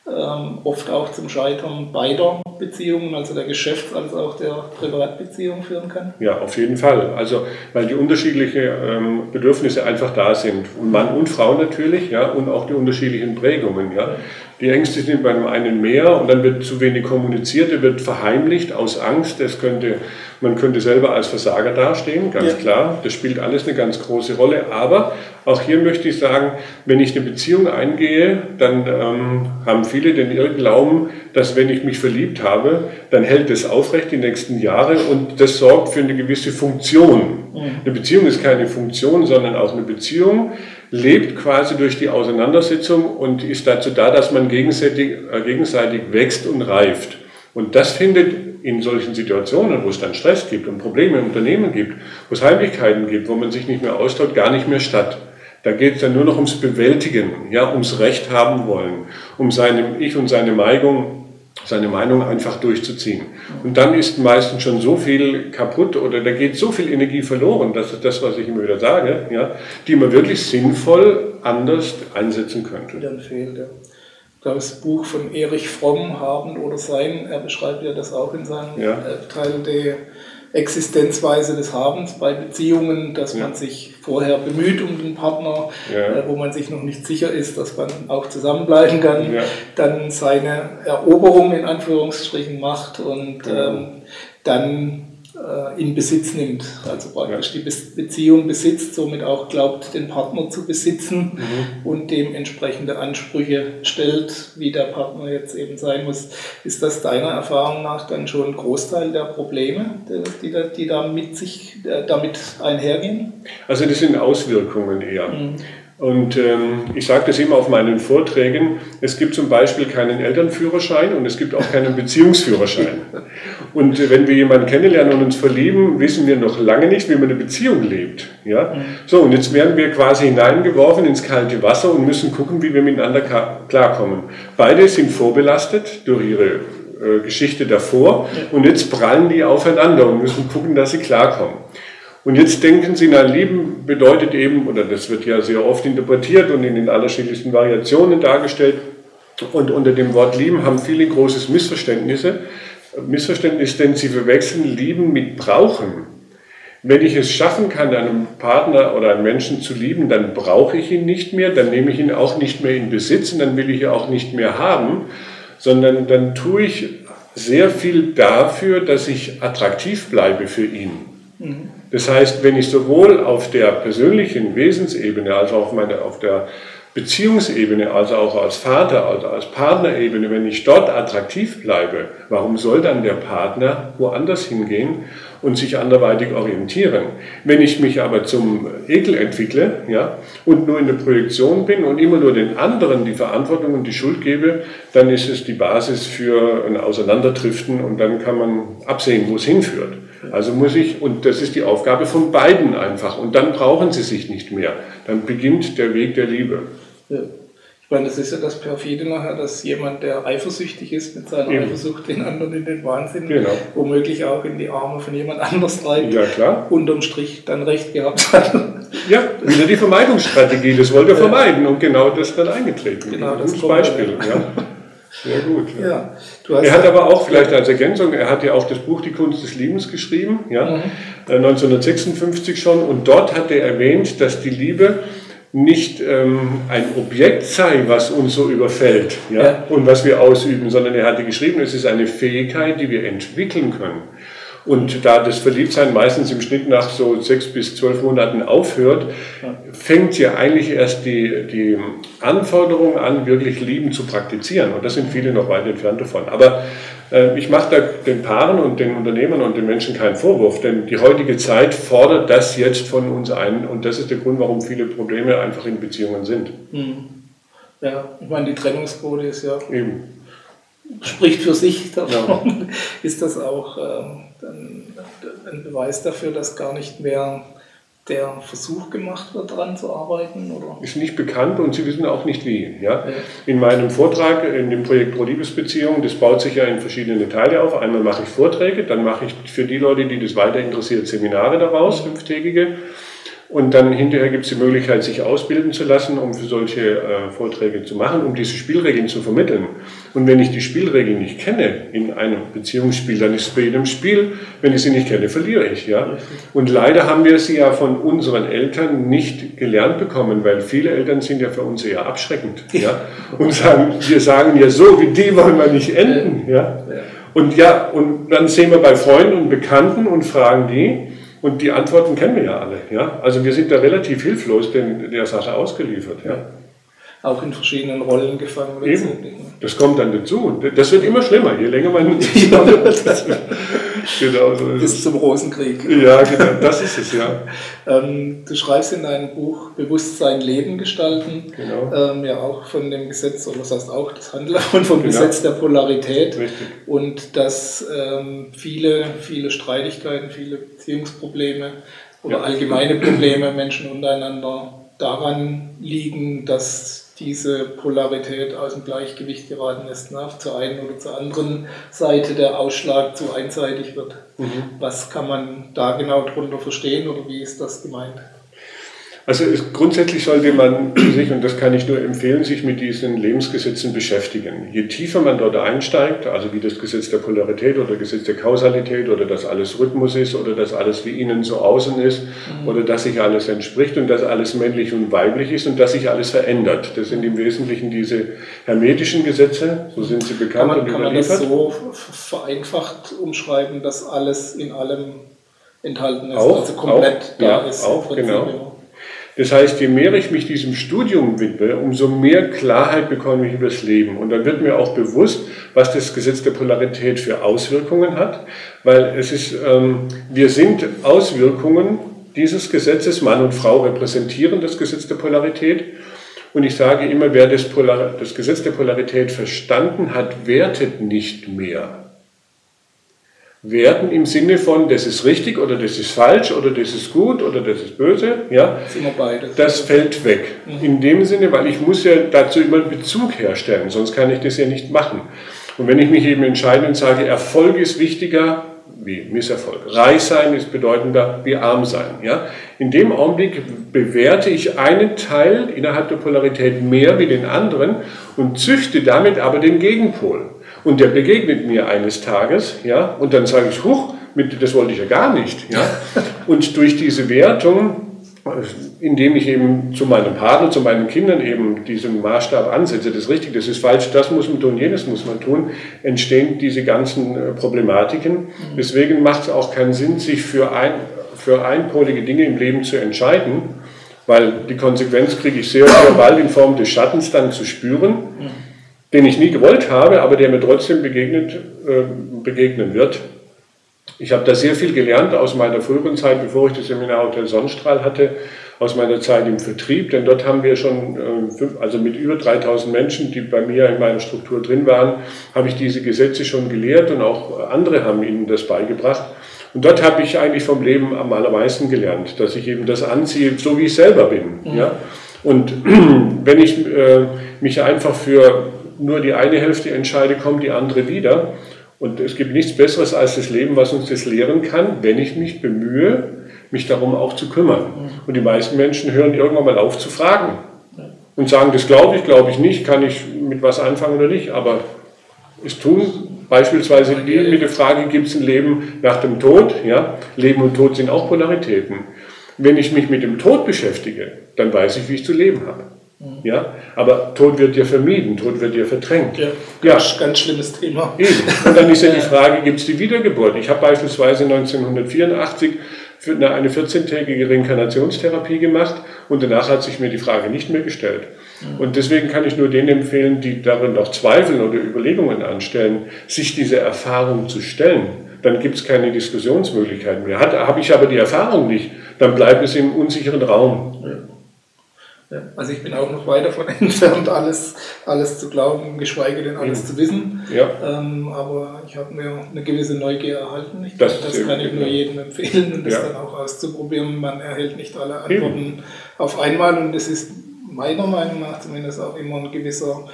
ähm, oft auch zum Scheitern beider Beziehungen, also der Geschäfts- als auch der Privatbeziehung führen kann? Ja, auf jeden Fall. Also, weil die unterschiedlichen ähm, Bedürfnisse einfach da sind. Und Mann und Frau natürlich, ja, und auch die unterschiedlichen Prägungen, ja. Die Ängste sind beim einen mehr und dann wird zu wenig kommuniziert, er wird verheimlicht aus Angst. Das könnte, man könnte selber als Versager dastehen, ganz ja. klar. Das spielt alles eine ganz große Rolle. Aber auch hier möchte ich sagen, wenn ich eine Beziehung eingehe, dann ähm, haben viele den Irrglauben, dass wenn ich mich verliebt habe, dann hält es aufrecht die nächsten Jahre und das sorgt für eine gewisse Funktion. Eine Beziehung ist keine Funktion, sondern auch eine Beziehung lebt quasi durch die Auseinandersetzung und ist dazu da, dass man gegenseitig, äh, gegenseitig wächst und reift. Und das findet in solchen Situationen, wo es dann Stress gibt und Probleme im Unternehmen gibt, wo es Heimlichkeiten gibt, wo man sich nicht mehr austaut, gar nicht mehr statt. Da geht es dann nur noch ums Bewältigen, ja, ums Recht haben wollen, um seine Ich und seine Meinung seine Meinung einfach durchzuziehen. Und dann ist meistens schon so viel kaputt oder da geht so viel Energie verloren, das ist das, was ich immer wieder sage, ja, die man wirklich sinnvoll anders einsetzen könnte. Dann fehlt, ja. Das Buch von Erich Fromm, Haben oder Sein, er beschreibt ja das auch in seinem ja. Äh, Teil der Existenzweise des Habens bei Beziehungen, dass ja. man sich vorher bemüht um den Partner, ja. äh, wo man sich noch nicht sicher ist, dass man auch zusammenbleiben kann, ja. dann seine Eroberung in Anführungsstrichen macht und ähm, dann in Besitz nimmt. Also praktisch die Beziehung besitzt, somit auch glaubt, den Partner zu besitzen mhm. und dementsprechende Ansprüche stellt, wie der Partner jetzt eben sein muss. Ist das deiner Erfahrung nach dann schon ein Großteil der Probleme, die, die, die da mit sich, äh, damit einhergehen? Also das sind Auswirkungen eher. Mhm. Und ähm, ich sage das immer auf meinen Vorträgen, es gibt zum Beispiel keinen Elternführerschein und es gibt auch keinen Beziehungsführerschein. (laughs) Und wenn wir jemanden kennenlernen und uns verlieben, wissen wir noch lange nicht, wie man eine Beziehung lebt. Ja? Mhm. So, und jetzt werden wir quasi hineingeworfen ins kalte Wasser und müssen gucken, wie wir miteinander klarkommen. Beide sind vorbelastet durch ihre äh, Geschichte davor und jetzt prallen die aufeinander und müssen gucken, dass sie klarkommen. Und jetzt denken Sie, na, Lieben bedeutet eben, oder das wird ja sehr oft interpretiert und in den unterschiedlichsten Variationen dargestellt, und unter dem Wort Lieben haben viele großes Missverständnisse. Missverständnis, denn sie verwechseln Lieben mit Brauchen. Wenn ich es schaffen kann, einen Partner oder einen Menschen zu lieben, dann brauche ich ihn nicht mehr, dann nehme ich ihn auch nicht mehr in Besitz und dann will ich ihn auch nicht mehr haben, sondern dann tue ich sehr viel dafür, dass ich attraktiv bleibe für ihn. Mhm. Das heißt, wenn ich sowohl auf der persönlichen Wesensebene als auch auf, meine, auf der Beziehungsebene, also auch als Vater, also als Partnerebene, wenn ich dort attraktiv bleibe, warum soll dann der Partner woanders hingehen und sich anderweitig orientieren? Wenn ich mich aber zum Ekel entwickle ja, und nur in der Projektion bin und immer nur den anderen die Verantwortung und die Schuld gebe, dann ist es die Basis für ein Auseinanderdriften und dann kann man absehen, wo es hinführt. Also muss ich, und das ist die Aufgabe von beiden einfach, und dann brauchen sie sich nicht mehr. Dann beginnt der Weg der Liebe. Ja. Ich meine, das ist ja das Perfide nachher, dass jemand, der eifersüchtig ist mit seiner Eben. Eifersucht, den anderen in den Wahnsinn, genau. womöglich auch in die Arme von jemand anders treibt, ja, klar. unterm Strich dann recht gehabt hat. (laughs) Ja, wieder die Vermeidungsstrategie, das wollte er ja. vermeiden und genau das dann eingetreten. Genau, das Beispiel. Ja. Sehr gut. Ja. ja. er hat aber auch, vielleicht als Ergänzung, er hat ja auch das Buch Die Kunst des Lebens geschrieben, ja, mhm. 1956 äh, schon. Und dort hat er erwähnt, dass die Liebe nicht ähm, ein Objekt sei, was uns so überfällt ja, ja, und was wir ausüben, sondern er hatte geschrieben, es ist eine Fähigkeit, die wir entwickeln können. Und da das Verliebtsein meistens im Schnitt nach so sechs bis zwölf Monaten aufhört, fängt ja eigentlich erst die, die Anforderung an, wirklich Lieben zu praktizieren. Und das sind viele noch weit entfernt davon. Aber ich mache da den Paaren und den Unternehmern und den Menschen keinen Vorwurf, denn die heutige Zeit fordert das jetzt von uns ein. Und das ist der Grund, warum viele Probleme einfach in Beziehungen sind. Hm. Ja, ich meine, die Trennungsquote ist ja. Eben spricht für sich (laughs) davon, ja. ist das auch ähm, ein, Beweis dafür, dass gar nicht mehr der Versuch gemacht wird, daran zu arbeiten? Oder? Ist nicht bekannt und Sie wissen auch nicht wie. Ja? In meinem Vortrag, in dem Projekt Pro Liebesbeziehung, das baut sich ja in verschiedene Teile auf. Einmal mache ich Vorträge, dann mache ich für die Leute, die das weiter interessiert, Seminare daraus, fünftägige. Und dann hinterher gibt es die Möglichkeit, sich ausbilden zu lassen, um für solche äh, Vorträge zu machen, um diese Spielregeln zu vermitteln. Und wenn ich die Spielregeln nicht kenne in einem Beziehungsspiel, dann ist es bei jedem Spiel, wenn ich sie nicht kenne, verliere ich. Ja? Und leider haben wir sie ja von unseren Eltern nicht gelernt bekommen, weil viele Eltern sind ja für uns eher abschreckend. Ja? Und sagen, wir sagen ja so, wie die wollen wir nicht enden. Ja? Und ja, und dann sehen wir bei Freunden und Bekannten und fragen die, und die Antworten kennen wir ja alle. Ja? Also wir sind da relativ hilflos den, der Sache ausgeliefert. Ja? Auch in verschiedenen Rollen gefangen. Eben. Das kommt dann dazu. Das wird immer schlimmer, je länger man. (laughs) (laughs) genau so ist Bis zum Rosenkrieg. Ja, genau, das ist es, ja. (laughs) ähm, du schreibst in deinem Buch Bewusstsein Leben gestalten. Genau. Ähm, ja, auch von dem Gesetz, oder das heißt auch, das handelt von (laughs) vom genau. Gesetz der Polarität. Richtig. Und dass ähm, viele, viele Streitigkeiten, viele Beziehungsprobleme oder ja. allgemeine Probleme Menschen untereinander daran liegen, dass diese Polarität aus dem Gleichgewicht geraten ist, ne? zur einen oder zur anderen Seite der Ausschlag zu einseitig wird. Mhm. Was kann man da genau darunter verstehen oder wie ist das gemeint? Also es, grundsätzlich sollte man sich, und das kann ich nur empfehlen, sich mit diesen Lebensgesetzen beschäftigen. Je tiefer man dort einsteigt, also wie das Gesetz der Polarität oder Gesetz der Kausalität oder dass alles Rhythmus ist oder dass alles wie innen so außen ist mhm. oder dass sich alles entspricht und dass alles männlich und weiblich ist und dass sich alles verändert. Das sind im Wesentlichen diese hermetischen Gesetze, so sind sie bekannt kann man, und Kann man das so vereinfacht umschreiben, dass alles in allem enthalten ist, auch, also komplett auch, da ja, ist? Auch, genau. Das heißt, je mehr ich mich diesem Studium widme, umso mehr Klarheit bekomme ich über das Leben. Und dann wird mir auch bewusst, was das Gesetz der Polarität für Auswirkungen hat, weil es ist, ähm, wir sind Auswirkungen dieses Gesetzes, Mann und Frau repräsentieren das Gesetz der Polarität. Und ich sage immer, wer das, Polar das Gesetz der Polarität verstanden hat, wertet nicht mehr werden im Sinne von, das ist richtig oder das ist falsch oder das ist gut oder das ist böse, ja, das fällt weg. Mhm. In dem Sinne, weil ich muss ja dazu immer einen Bezug herstellen, sonst kann ich das ja nicht machen. Und wenn ich mich eben entscheide und sage, Erfolg ist wichtiger wie Misserfolg, reich sein ist bedeutender wie arm sein, ja, in dem Augenblick bewerte ich einen Teil innerhalb der Polarität mehr wie den anderen und züchte damit aber den Gegenpol. Und der begegnet mir eines Tages, ja, und dann sage ich, huch, mit, das wollte ich ja gar nicht, ja. (laughs) Und durch diese Wertung, indem ich eben zu meinem Partner, zu meinen Kindern eben diesen Maßstab ansetze, das ist richtig, das ist falsch, das muss man tun, jenes muss man tun, entstehen diese ganzen äh, Problematiken. Mhm. Deswegen macht es auch keinen Sinn, sich für, ein, für einpolige Dinge im Leben zu entscheiden, weil die Konsequenz kriege ich sehr, sehr bald in Form des Schattens dann zu spüren. Den ich nie gewollt habe, aber der mir trotzdem begegnet, äh, begegnen wird. Ich habe da sehr viel gelernt aus meiner früheren Zeit, bevor ich das Seminar Hotel Sonnenstrahl hatte, aus meiner Zeit im Vertrieb, denn dort haben wir schon, äh, also mit über 3000 Menschen, die bei mir in meiner Struktur drin waren, habe ich diese Gesetze schon gelehrt und auch andere haben ihnen das beigebracht. Und dort habe ich eigentlich vom Leben am allermeisten gelernt, dass ich eben das anziehe, so wie ich selber bin. Mhm. Ja? Und (clears throat) wenn ich äh, mich einfach für nur die eine Hälfte entscheide, kommt die andere wieder. Und es gibt nichts Besseres als das Leben, was uns das lehren kann, wenn ich mich bemühe, mich darum auch zu kümmern. Und die meisten Menschen hören irgendwann mal auf zu fragen und sagen, das glaube ich, glaube ich nicht, kann ich mit was anfangen oder nicht. Aber es tun beispielsweise die mit der Frage, gibt es ein Leben nach dem Tod? Ja? Leben und Tod sind auch Polaritäten. Wenn ich mich mit dem Tod beschäftige, dann weiß ich, wie ich zu leben habe. Ja? Aber Tod wird ja vermieden, Tod wird ja verdrängt. Ja, ganz, ja. ganz schlimmes Thema. Eben. Und dann ist ja die Frage, gibt es die Wiedergeburt? Ich habe beispielsweise 1984 eine 14-tägige Reinkarnationstherapie gemacht und danach hat sich mir die Frage nicht mehr gestellt. Und deswegen kann ich nur denen empfehlen, die darin noch zweifeln oder Überlegungen anstellen, sich diese Erfahrung zu stellen. Dann gibt es keine Diskussionsmöglichkeiten mehr. Habe ich aber die Erfahrung nicht, dann bleibt es im unsicheren Raum. Ja, also ich bin auch noch weit davon (laughs) entfernt, alles, alles zu glauben, geschweige denn alles mhm. zu wissen. Ja. Ähm, aber ich habe mir eine gewisse Neugier erhalten. Ich das, denke, das kann ich nur jedem empfehlen und das ja. dann auch auszuprobieren. Man erhält nicht alle Antworten mhm. auf einmal und es ist meiner Meinung nach zumindest auch immer ein gewisser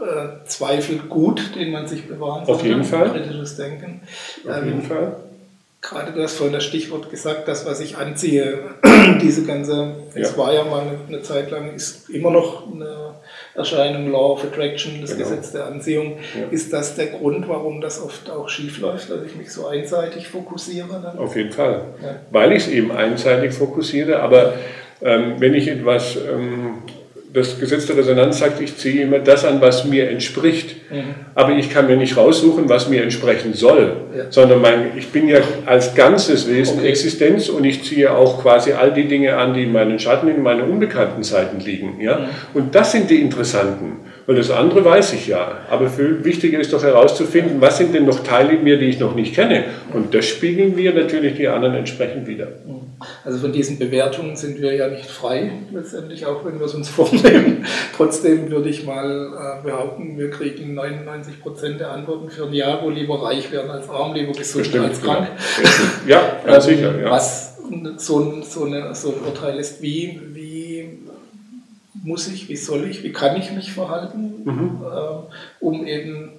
äh, Zweifel gut, den man sich bewahren sollte. Auf jeden Fall. Kritisches Denken. Auf ähm, jeden Fall. Gerade du hast vorhin das Stichwort gesagt, das, was ich anziehe, (clears throat) diese ganze, es ja. war ja mal eine, Zeit lang, ist immer noch eine Erscheinung, Law of Attraction, das genau. Gesetz der Anziehung. Ja. Ist das der Grund, warum das oft auch schief läuft, dass ich mich so einseitig fokussiere? Dann? Auf jeden Fall. Ja. Weil ich es eben einseitig fokussiere, aber ähm, wenn ich etwas ähm, das Gesetz der Resonanz sagt, ich ziehe immer das an, was mir entspricht. Mhm. Aber ich kann mir nicht raussuchen, was mir entsprechen soll, ja. sondern mein, ich bin ja als ganzes Wesen okay. Existenz und ich ziehe auch quasi all die Dinge an, die in meinen Schatten, in meinen unbekannten Seiten liegen. Ja? Mhm. Und das sind die interessanten. Weil das andere weiß ich ja. Aber viel wichtiger ist doch herauszufinden, was sind denn noch Teile in mir, die ich noch nicht kenne. Und das spiegeln wir natürlich die anderen entsprechend wieder. Also von diesen Bewertungen sind wir ja nicht frei, letztendlich, auch wenn wir es uns (laughs) vornehmen. Trotzdem würde ich mal äh, behaupten, wir kriegen 99 Prozent der Antworten für ein Ja, wo lieber reich werden als arm, lieber gesund Bestimmt, als krank. Ja, ganz sicher. Ja. Was so ein, so, eine, so ein Urteil ist, wie muss ich, wie soll ich, wie kann ich mich verhalten, mhm. äh, um eben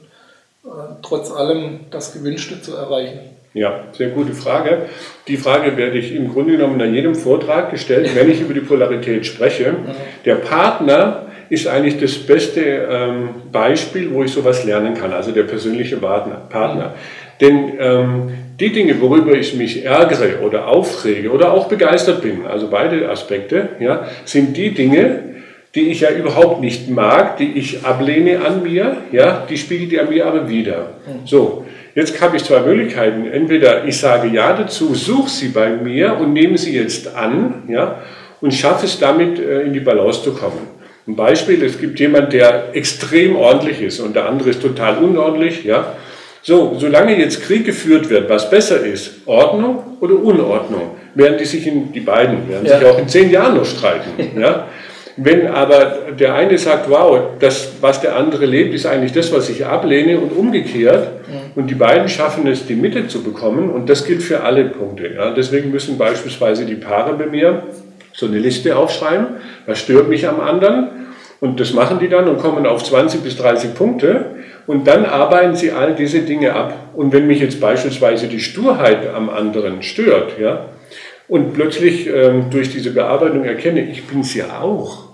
äh, trotz allem das Gewünschte zu erreichen? Ja, sehr gute Frage. Die Frage werde ich im Grunde genommen in jedem Vortrag gestellt, (laughs) wenn ich über die Polarität spreche. Mhm. Der Partner ist eigentlich das beste ähm, Beispiel, wo ich sowas lernen kann, also der persönliche Partner. Partner. Mhm. Denn ähm, die Dinge, worüber ich mich ärgere oder aufrege oder auch begeistert bin, also beide Aspekte, ja, sind die Dinge, die ich ja überhaupt nicht mag, die ich ablehne an mir, ja, die spiegelt er mir aber wieder. So, jetzt habe ich zwei Möglichkeiten. Entweder ich sage Ja dazu, suche sie bei mir und nehme sie jetzt an, ja, und schaffe es damit, äh, in die Balance zu kommen. Ein Beispiel, es gibt jemand, der extrem ordentlich ist und der andere ist total unordentlich, ja. So, solange jetzt Krieg geführt wird, was besser ist, Ordnung oder Unordnung, werden die sich in, die beiden, werden ja. sich auch in zehn Jahren noch streiten, ja. (laughs) Wenn aber der eine sagt, wow, das, was der andere lebt, ist eigentlich das, was ich ablehne und umgekehrt, mhm. und die beiden schaffen es, die Mitte zu bekommen, und das gilt für alle Punkte. Ja. Deswegen müssen beispielsweise die Paare bei mir so eine Liste aufschreiben, was stört mich am anderen, und das machen die dann und kommen auf 20 bis 30 Punkte. Und dann arbeiten sie all diese Dinge ab. Und wenn mich jetzt beispielsweise die Sturheit am anderen stört, ja, und plötzlich ähm, durch diese Bearbeitung erkenne, ich bin es ja auch,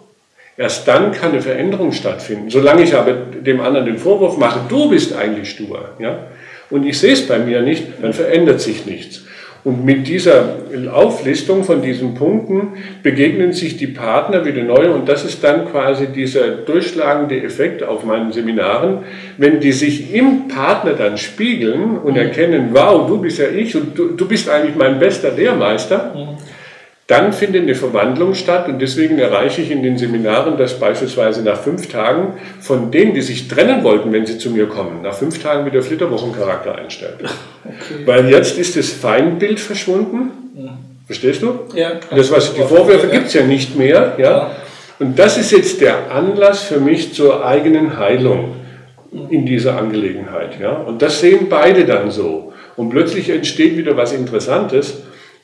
Erst dann kann eine Veränderung stattfinden. Solange ich aber dem anderen den Vorwurf mache, du bist eigentlich stur, ja, und ich sehe es bei mir nicht, dann verändert sich nichts. Und mit dieser Auflistung von diesen Punkten begegnen sich die Partner wieder neu und das ist dann quasi dieser durchschlagende Effekt auf meinen Seminaren, wenn die sich im Partner dann spiegeln und erkennen, wow, du bist ja ich und du, du bist eigentlich mein bester Lehrmeister. Mhm dann findet eine Verwandlung statt und deswegen erreiche ich in den Seminaren, dass beispielsweise nach fünf Tagen von denen, die sich trennen wollten, wenn sie zu mir kommen, nach fünf Tagen wieder Flitterwochencharakter einstellt. (laughs) Okay. Weil jetzt ist das Feindbild verschwunden. Ja. Verstehst du? Ja. Das, was die Vorwürfe gibt es ja nicht mehr. Ja? Und das ist jetzt der Anlass für mich zur eigenen Heilung in dieser Angelegenheit. Ja? Und das sehen beide dann so. Und plötzlich entsteht wieder was Interessantes.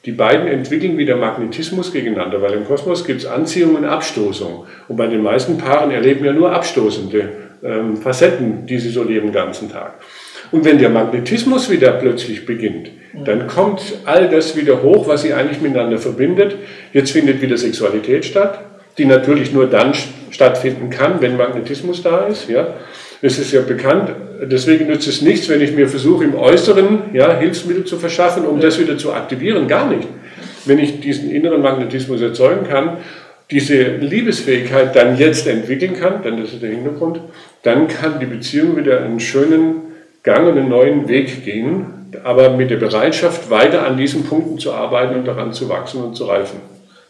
Die beiden entwickeln wieder Magnetismus gegeneinander, weil im Kosmos gibt es Anziehung und Abstoßung. Und bei den meisten Paaren erleben ja nur abstoßende ähm, Facetten, die sie so leben den ganzen Tag. Und wenn der Magnetismus wieder plötzlich beginnt, dann kommt all das wieder hoch, was sie eigentlich miteinander verbindet. Jetzt findet wieder Sexualität statt, die natürlich nur dann stattfinden kann, wenn Magnetismus da ist. Ja. Es ist ja bekannt, deswegen nützt es nichts, wenn ich mir versuche, im Äußeren ja, Hilfsmittel zu verschaffen, um das wieder zu aktivieren. Gar nicht. Wenn ich diesen inneren Magnetismus erzeugen kann, diese Liebesfähigkeit dann jetzt entwickeln kann, dann das ist der Hintergrund, dann kann die Beziehung wieder einen schönen Gang und einen neuen Weg gehen, aber mit der Bereitschaft, weiter an diesen Punkten zu arbeiten und daran zu wachsen und zu reifen.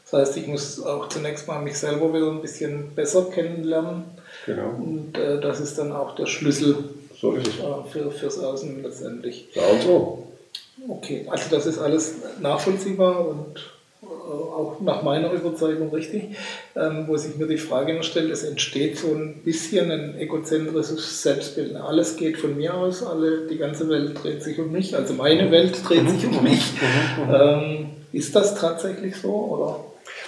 Das heißt, ich muss auch zunächst mal mich selber wieder ein bisschen besser kennenlernen Genau. Und äh, das ist dann auch der Schlüssel so ist es. Äh, für, fürs Außen letztendlich. Ja und so. Okay, also das ist alles nachvollziehbar und auch nach meiner Überzeugung richtig, ähm, wo sich mir die Frage noch stellt, es entsteht so ein bisschen ein egozentrisches Selbstbild. Alles geht von mir aus, alle, die ganze Welt dreht sich um mich, also meine Welt dreht sich um mich. Ähm, ist das tatsächlich so oder,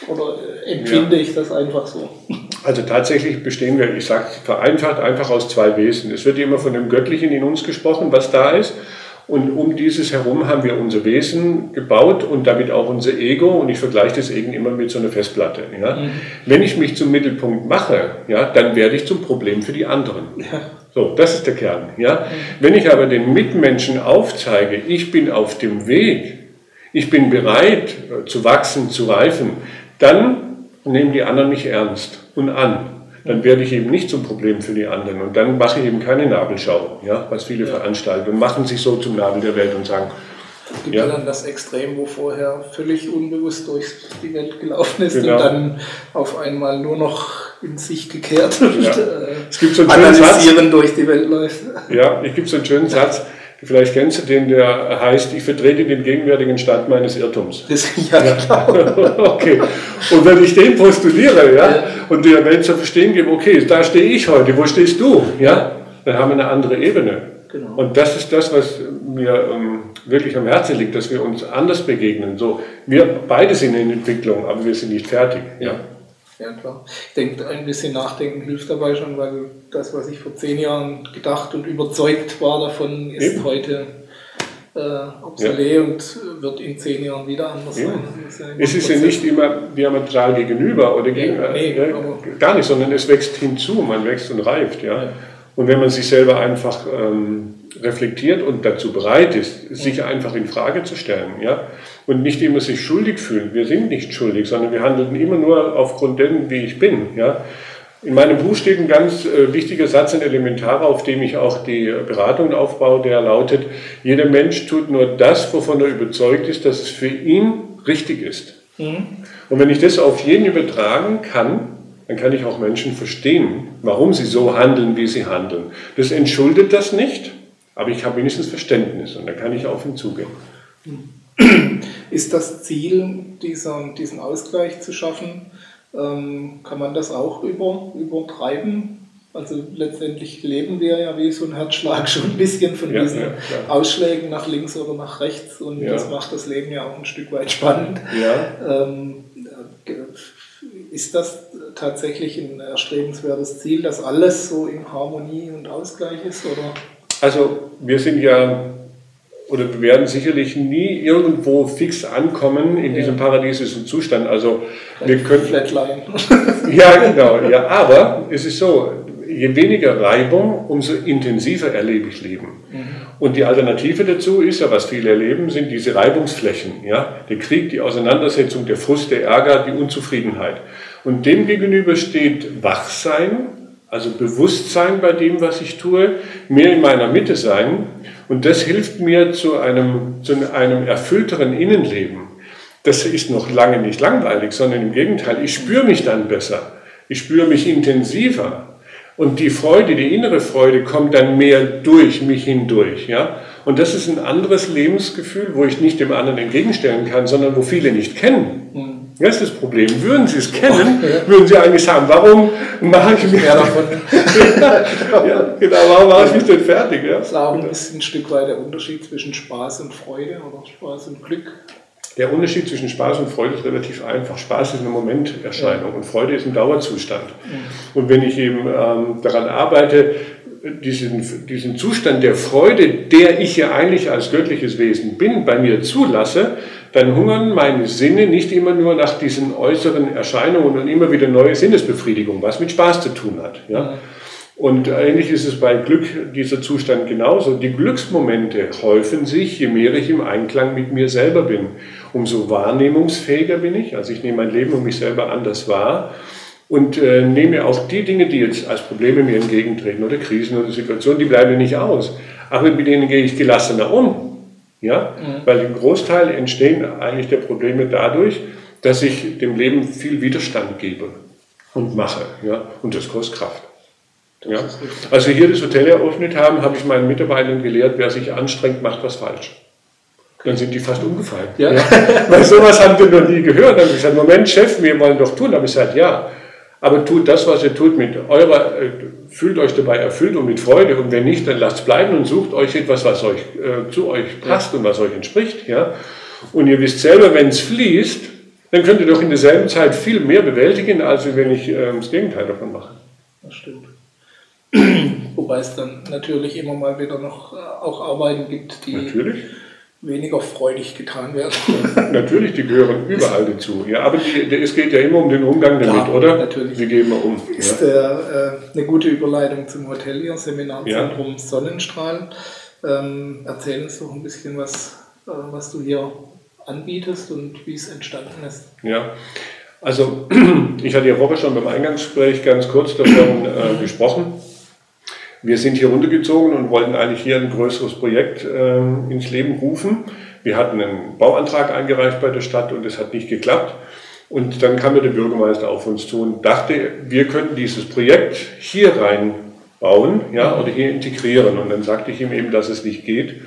oder empfinde ja. ich das einfach so? Also tatsächlich bestehen wir, ich sage vereinfacht, einfach aus zwei Wesen. Es wird immer von dem Göttlichen in uns gesprochen, was da ist. Und um dieses herum haben wir unser Wesen gebaut und damit auch unser Ego. Und ich vergleiche das eben immer mit so einer Festplatte. Ja. Mhm. Wenn ich mich zum Mittelpunkt mache, ja, dann werde ich zum Problem für die anderen. Ja. So, das ist der Kern. Ja. Mhm. Wenn ich aber den Mitmenschen aufzeige, ich bin auf dem Weg, ich bin bereit äh, zu wachsen, zu reifen, dann nehmen die anderen mich ernst und an dann werde ich eben nicht zum Problem für die anderen. Und dann mache ich eben keine Nabelschau, ja, was viele ja. veranstalten und machen sich so zum Nabel der Welt und sagen, es gibt ja. dann das Extrem, wo vorher völlig unbewusst durch die Welt gelaufen ist genau. und dann auf einmal nur noch in sich gekehrt und ja. äh, es gibt so einen analysieren Satz, durch die Welt läuft. Ja, ich gibt so einen schönen Satz, Vielleicht kennst du den, der heißt, ich vertrete den gegenwärtigen Stand meines Irrtums. (laughs) Das, ja, ja. (laughs) okay. Und wenn ich den postuliere, ja, ja. und der Welt zu verstehen gebe, okay, da stehe ich heute, wo stehst du, ja, dann haben wir eine andere Ebene. Genau. Und das ist das, was mir ähm, wirklich am Herzen liegt, dass wir uns anders begegnen. So, wir beide sind in Entwicklung, aber wir sind nicht fertig. Ja. Ja, klar. Ich denke, ein bisschen nachdenken hilft dabei schon, weil das, was ich vor zehn Jahren gedacht und überzeugt war davon, ist Eben. heute äh, obsolet ja. und wird in zehn Jahren wieder anders ja. sein. es ist ja nicht immer diametral gegenüber oder gegen, nee, äh, gar nicht, sondern es wächst hinzu, man wächst und reift. Ja? ja. Und wenn man sich selber einfach ähm, reflektiert und dazu bereit ist, sich einfach in Frage zu stellen, ja, und nicht immer sich schuldig fühlen. Wir sind nicht schuldig, sondern wir handeln immer nur aufgrund dessen, wie ich bin, ja. In meinem Buch steht ein ganz äh, wichtiger Satz, ein Elementarer, auf dem ich auch die Beratung aufbaue, der lautet, jeder Mensch tut nur das, wovon er überzeugt ist, dass es für ihn richtig ist. Mhm. Und wenn ich das auf jeden übertragen kann, dann kann ich auch Menschen verstehen, warum sie so handeln, wie sie handeln. Das entschuldet das nicht, aber ich habe wenigstens Verständnis und dann kann ich auf ihn zugehen. (clears throat) Ist das Ziel, dieser, diesen Ausgleich zu schaffen, ähm, kann man das auch über, übertreiben? Also letztendlich leben wir ja wie so ein Herzschlag schon ein bisschen von ja, diesen ja, Ausschlägen nach links oder nach rechts und ja. das macht das Leben ja auch ein Stück weit spannend. Ähm, ist das tatsächlich ein erstrebenswertes Ziel, dass alles so in Harmonie und Ausgleich ist? Oder? Also wir sind ja oder wir werden sicherlich nie irgendwo fix ankommen in ja. diesem paradiesischen Zustand. Also wir können Flatline. (laughs) ja, genau. Ja, aber es ist so, je weniger Reibung, umso intensiver erlebe ich Leben. Mhm. Und die Alternative dazu ist ja, was viele erleben, sind diese Reibungsflächen. Ja? Der Krieg, die Auseinandersetzung, der Frust, der Ärger, die Unzufriedenheit. Und dem gegenüber steht Wachsein, also Bewusstsein bei dem, was ich tue, mehr in meiner Mitte sein. Und das hilft mir zu einem, zu einem erfüllteren Innenleben. Das ist noch lange nicht langweilig, sondern im Gegenteil, ich spüre mich dann besser. Ich spüre mich intensiver. Und die Freude, die innere Freude kommt dann mehr durch mich hindurch. Ja? Und das ist ein anderes Lebensgefühl, wo ich nicht dem anderen entgegenstellen kann, sondern wo viele nicht kennen. Das ist das Problem. Würden Sie es kennen, würden Sie eigentlich sagen, warum mache ich mich davon? (laughs) ja, genau, warum mache ich mich denn fertig? Ja? Das ist ein Stück weit der Unterschied zwischen Spaß und Freude oder Spaß und Glück. Der Unterschied zwischen Spaß und Freude ist relativ einfach. Spaß ist eine Momenterscheinung ja. und Freude ist ein Dauerzustand. Mhm. Und wenn ich eben ähm, daran arbeite, diesen, diesen Zustand der Freude, der ich ja eigentlich als göttliches Wesen bin, bei mir zulasse, dann hungern meine Sinne nicht immer nur nach diesen äußeren Erscheinungen und immer wieder neue Sinnesbefriedigung, was mit Spaß zu tun hat. Ja? Und ähnlich ist es bei Glück dieser Zustand genauso. Die Glücksmomente häufen sich, je mehr ich im Einklang mit mir selber bin. Umso wahrnehmungsfähiger bin ich, also ich nehme mein Leben und mich selber anders wahr und äh, nehme auch die Dinge, die jetzt als Probleme mir entgegentreten oder Krisen oder Situationen, die bleiben nicht aus. Aber mit denen gehe ich gelassener um. Ja? Mhm. Weil im Großteil entstehen eigentlich der Probleme dadurch, dass ich dem Leben viel Widerstand gebe und mache. Ja? Und das kostet Kraft. Ja? Als wir hier das Hotel eröffnet haben, habe ich meinen Mitarbeitern gelehrt, wer sich anstrengt, macht was falsch. Dann sind die fast umgefallen. Ja. ja. (laughs) Weil sowas haben wir noch nie gehört. Dann habe ich gesagt, Moment, Chef, wir wollen doch tun. Da habe ich gesagt, ja. Aber tut das, was ihr tut, mit eurer, äh, fühlt euch dabei erfüllt und mit Freude. Und wenn nicht, dann lasst es bleiben und sucht euch etwas, was euch äh, zu euch passt und was euch entspricht. Ja? Und ihr wisst selber, wenn es fließt, dann könnt ihr doch in derselben Zeit viel mehr bewältigen, als wenn ich äh, das Gegenteil davon mache. Das stimmt. (clears throat) Wobei es dann natürlich immer mal wieder noch äh, auch Arbeiten gibt, die natürlich weniger freudig getan werden. (laughs) natürlich, die gehören überall dazu. Ja, aber die, es geht ja immer um den Umgang damit, Klar, oder? Natürlich. Wie gehen wir um? Ist ja. äh, eine gute Überleitung zum Hotel hier, Seminarzentrum ja. Sonnenstrahl. Ähm, erzähl uns doch ein bisschen, was, äh, was du hier anbietest und wie es entstanden ist. Ja, also (clears throat) ich hatte ja vorher schon beim Eingangsgespräch ganz kurz davon äh, gesprochen. Wir sind hier runtergezogen und wollten eigentlich hier ein größeres Projekt äh, ins Leben rufen. Wir hatten einen Bauantrag eingereicht bei der Stadt und es hat nicht geklappt. Und dann kam mir der Bürgermeister auf uns zu und dachte, wir könnten dieses Projekt hier reinbauen ja, oder hier integrieren. Und dann sagte ich ihm eben, dass es nicht geht.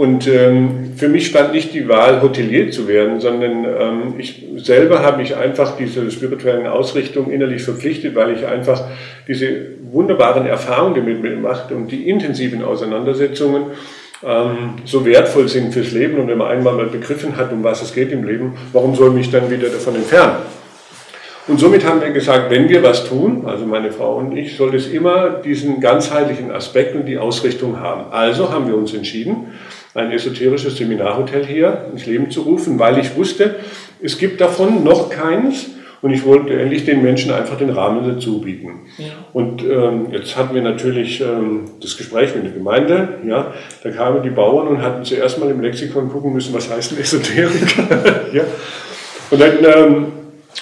Und ähm, für mich stand nicht die Wahl, Hotelier zu werden, sondern ähm, ich selber habe mich einfach dieser spirituellen Ausrichtung innerlich verpflichtet, weil ich einfach diese wunderbaren Erfahrungen damit gemacht und die intensiven Auseinandersetzungen ähm, so wertvoll sind fürs Leben. Und wenn man einmal mal begriffen hat, um was es geht im Leben, warum soll mich dann wieder davon entfernen? Und somit haben wir gesagt, wenn wir was tun, also meine Frau und ich, soll es immer diesen ganzheitlichen Aspekt und die Ausrichtung haben. Also haben wir uns entschieden, ein esoterisches Seminarhotel hier ins Leben zu rufen, weil ich wusste, es gibt davon noch keins und ich wollte endlich den Menschen einfach den Rahmen dazu bieten. Ja. Und ähm, jetzt hatten wir natürlich ähm, das Gespräch mit der Gemeinde, ja, da kamen die Bauern und hatten zuerst mal im Lexikon gucken müssen, was heißt denn Esoterik? (laughs) ja. Und dann ähm,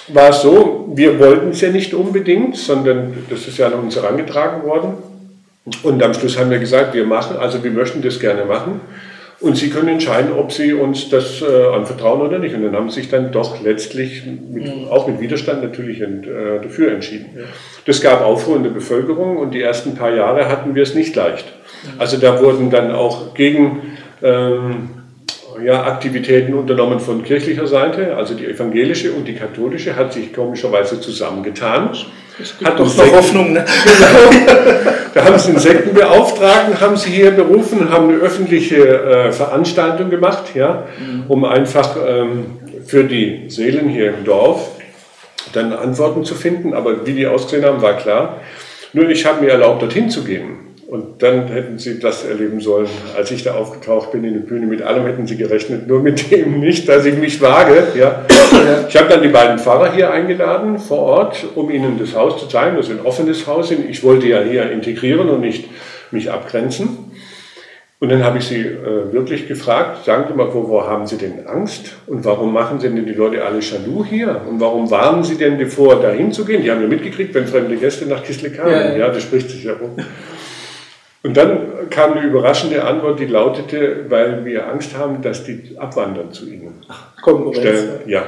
war es so, wir wollten es ja nicht unbedingt, sondern das ist ja an uns herangetragen worden. Und am Schluss haben wir gesagt, wir machen, also wir möchten das gerne machen. Und Sie können entscheiden, ob Sie uns das äh, anvertrauen oder nicht. Und dann haben Sie sich dann doch letztlich, mit, mhm. auch mit Widerstand natürlich ent, äh, dafür entschieden. Ja. Das gab Aufruhr in der Bevölkerung und die ersten paar Jahre hatten wir es nicht leicht. Mhm. Also da wurden dann auch gegen ähm, ja, Aktivitäten unternommen von kirchlicher Seite, also die evangelische und die katholische hat sich komischerweise zusammengetan. Hat doch noch Hoffnung. (laughs) Ne? da haben sie einen Sektenbeauftragten, haben sie hier berufen, haben eine öffentliche äh, Veranstaltung gemacht, ja, mhm. um einfach ähm, für die Seelen hier im Dorf dann Antworten zu finden. Aber wie die ausgesehen haben, war klar. Nur ich habe mir erlaubt, dorthin zu gehen. Und dann hätten sie das erleben sollen, als ich da aufgetaucht bin in der Bühne. Mit allem hätten sie gerechnet, nur mit dem nicht, dass ich mich wage. Ja. Ich habe dann die beiden Pfarrer hier eingeladen vor Ort, um ihnen das Haus zu zeigen. Das ist ein offenes Haus. Ich wollte ja hier integrieren und nicht mich abgrenzen. Und dann habe ich sie äh, wirklich gefragt, sagen Sie mal, wovor haben Sie denn Angst? Und warum machen Sie denn die Leute alle jaloux hier? Und warum warnen Sie denn davor, dahin zu gehen? Die haben ja mitgekriegt, wenn fremde Gäste nach Kisle kamen. Ja, ja. ja das spricht sich ja rum. Und dann kam eine überraschende Antwort, die lautete, weil wir Angst haben, dass die abwandern zu ihnen. Konkurrenz. Stell, ja.